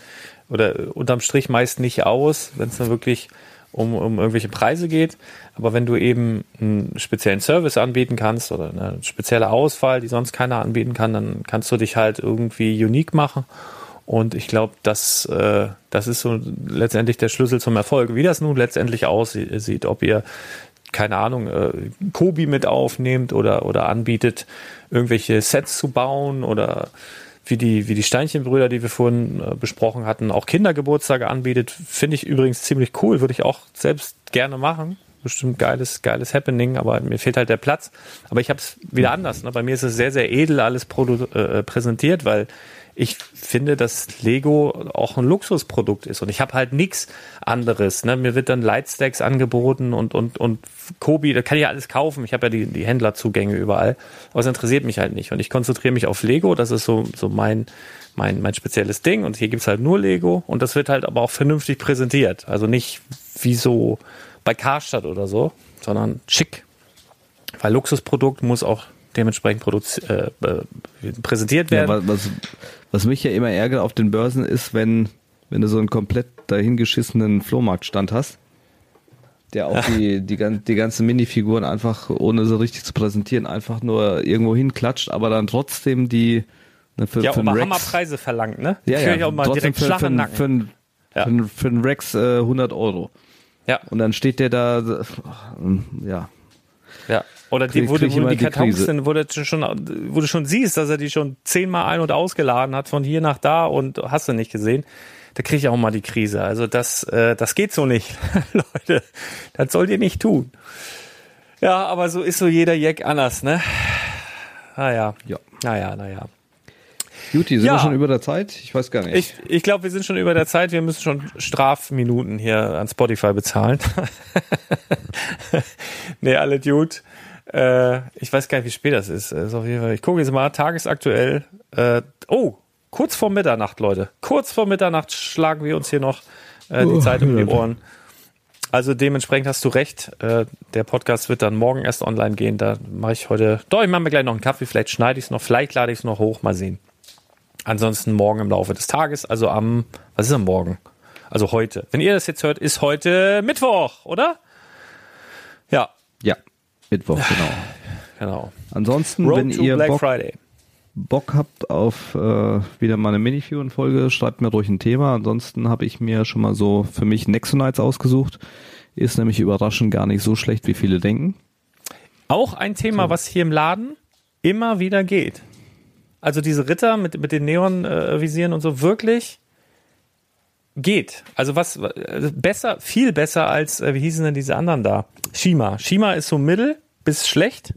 oder unterm Strich meist nicht aus, wenn es dann wirklich um, um irgendwelche Preise geht. Aber wenn du eben einen speziellen Service anbieten kannst oder eine spezielle Auswahl, die sonst keiner anbieten kann, dann kannst du dich halt irgendwie unique machen und ich glaube, das, äh, das ist so letztendlich der Schlüssel zum Erfolg. Wie das nun letztendlich aussieht, ob ihr keine Ahnung, äh, Kobi mit aufnehmt oder, oder anbietet, irgendwelche Sets zu bauen oder wie die, wie die Steinchenbrüder, die wir vorhin äh, besprochen hatten, auch Kindergeburtstage anbietet, finde ich übrigens ziemlich cool, würde ich auch selbst gerne machen. Bestimmt geiles, geiles Happening, aber mir fehlt halt der Platz. Aber ich habe es wieder anders. Ne? Bei mir ist es sehr, sehr edel alles äh, präsentiert, weil ich finde, dass Lego auch ein Luxusprodukt ist und ich habe halt nichts anderes. Ne? Mir wird dann Lightstacks angeboten und und und Kobi, da kann ich ja alles kaufen. Ich habe ja die, die Händlerzugänge überall, aber es interessiert mich halt nicht und ich konzentriere mich auf Lego. Das ist so so mein mein mein spezielles Ding und hier gibt's halt nur Lego und das wird halt aber auch vernünftig präsentiert. Also nicht wie so bei Karstadt oder so, sondern schick. Weil Luxusprodukt muss auch dementsprechend äh, äh, präsentiert werden. Ja, was, was mich ja immer ärgert auf den Börsen ist, wenn, wenn du so einen komplett dahingeschissenen Flohmarktstand hast, der auch die, die, die ganzen Minifiguren einfach, ohne so richtig zu präsentieren, einfach nur irgendwo hinklatscht, aber dann trotzdem die ne, für, ja, für aber Hammerpreise verlangt, ne? Ja, ja, ich auch mal direkt für, für, für, für, für, ja. für, für einen Rex äh, 100 Euro. Ja. Und dann steht der da, ja. Ja. Oder die, wo, du, wo die Kartons sind, wo du, schon, wo du schon siehst, dass er die schon zehnmal ein- und ausgeladen hat, von hier nach da und hast du nicht gesehen. Da kriege ich auch mal die Krise. Also das, äh, das geht so nicht, Leute. Das sollt ihr nicht tun. Ja, aber so ist so jeder Jack anders, ne? Naja. Ja. Naja, naja. Juti, sind Ja. wir schon über der Zeit? Ich weiß gar nicht. Ich, ich glaube, wir sind schon über der Zeit. Wir müssen schon Strafminuten hier an Spotify bezahlen. nee, alle Dude. Äh, ich weiß gar nicht, wie spät das ist. ist auf jeden Fall, ich gucke jetzt mal, tagesaktuell. Äh, oh, kurz vor Mitternacht, Leute. Kurz vor Mitternacht schlagen wir uns hier noch äh, die Oh, Zeit um die. Ohren. Also dementsprechend hast du recht. Äh, der Podcast wird dann morgen erst online gehen. Da mache ich heute. Doch, ich mache mir gleich noch einen Kaffee. Vielleicht schneide ich es noch. Vielleicht lade ich es noch hoch. Mal sehen. Ansonsten morgen im Laufe des Tages. Also am. Was ist am Morgen? Also heute. Wenn ihr das jetzt hört, ist heute Mittwoch, oder? Ja, ja, Mittwoch, genau. genau. Ansonsten, Road wenn ihr Black Bock, Friday. Bock habt auf äh, wieder mal eine Mini-Folge, schreibt mir ruhig ein Thema. Ansonsten habe ich mir schon mal so für mich Nexonites ausgesucht. Ist nämlich überraschend gar nicht so schlecht, wie viele denken. Auch ein Thema, was hier im Laden immer wieder geht. Also diese Ritter mit, mit den Neon-Visieren und so, wirklich geht. Also was besser, viel besser als, äh, wie hießen denn diese anderen da? Shima. Shima ist so mittel bis schlecht.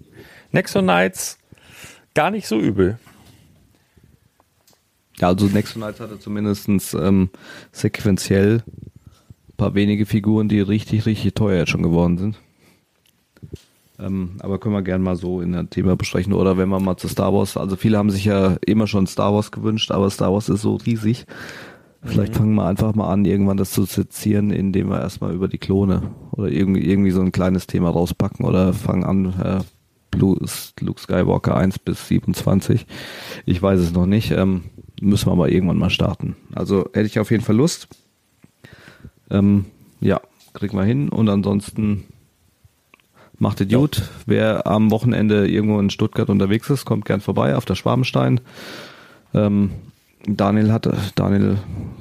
Nexonites gar nicht so übel. Ja, also Nexonites hatte zumindestens ähm, sequenziell ein paar wenige Figuren, die richtig, richtig teuer jetzt schon geworden sind. Ähm, aber können wir gerne mal so in ein Thema besprechen. Oder wenn wir mal zu Star Wars, also viele haben sich ja immer schon Star Wars gewünscht, aber Star Wars ist so riesig. Vielleicht fangen wir einfach mal an, irgendwann das zu sezieren, indem wir erstmal über die Klone oder irgendwie, irgendwie so ein kleines Thema rauspacken oder fangen an, äh, Blue, Luke Skywalker 1 bis 27. Ich weiß es noch nicht. Ähm, müssen wir aber irgendwann mal starten. Also hätte ich auf jeden Fall Lust. Ähm, ja, kriegen wir hin. Und ansonsten macht es gut. Wer am Wochenende irgendwo in Stuttgart unterwegs ist, kommt gern vorbei auf der Schwabenstein. Ähm, Daniel hat, Daniel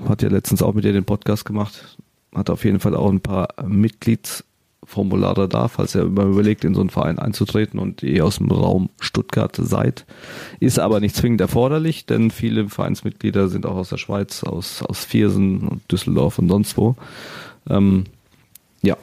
hat ja letztens auch mit dir den Podcast gemacht. Hat auf jeden Fall auch ein paar Mitgliedsformulare da, falls ihr immer überlegt, in so einen Verein einzutreten und ihr aus dem Raum Stuttgart seid. Ist aber nicht zwingend erforderlich, denn viele Vereinsmitglieder sind auch aus der Schweiz, aus, aus Viersen und Düsseldorf und sonst wo. Ähm, ja,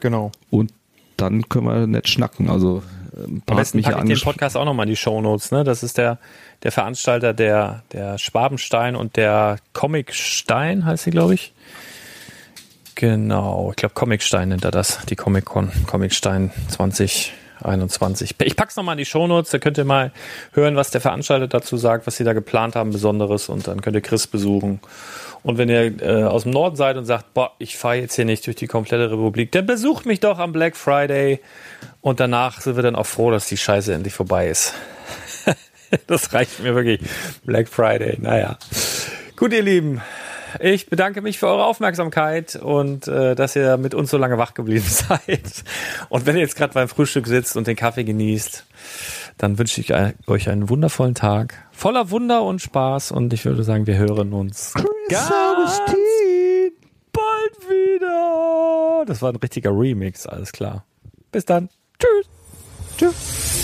Genau. und dann können wir nett schnacken. Also ähm, Am besten mich packe ich den Podcast auch nochmal in die Shownotes. Ne? Das ist der, der Veranstalter der, der Schwabenstein und der Comicstein, heißt sie, glaube ich. Genau, ich glaube Comicstein nennt er das, die Comic-Con, Comicstein 2021. Ich pack's nochmal in die Shownotes, da könnt ihr mal hören, was der Veranstalter dazu sagt, was sie da geplant haben, Besonderes und dann könnt ihr Chris besuchen. Und wenn ihr äh, aus dem Norden seid und sagt, boah, ich fahre jetzt hier nicht durch die komplette Republik, dann besucht mich doch am Black Friday und danach sind wir dann auch froh, dass die Scheiße endlich vorbei ist. das reicht mir wirklich. Black Friday, naja. Gut, ihr Lieben, ich bedanke mich für eure Aufmerksamkeit und äh, dass ihr mit uns so lange wach geblieben seid. Und wenn ihr jetzt gerade beim Frühstück sitzt und den Kaffee genießt, dann wünsche ich euch einen wundervollen Tag voller Wunder und Spaß und ich würde sagen, wir hören uns ganz bald wieder. Das war ein richtiger Remix, alles klar. Bis dann. Tschüss. Tschüss.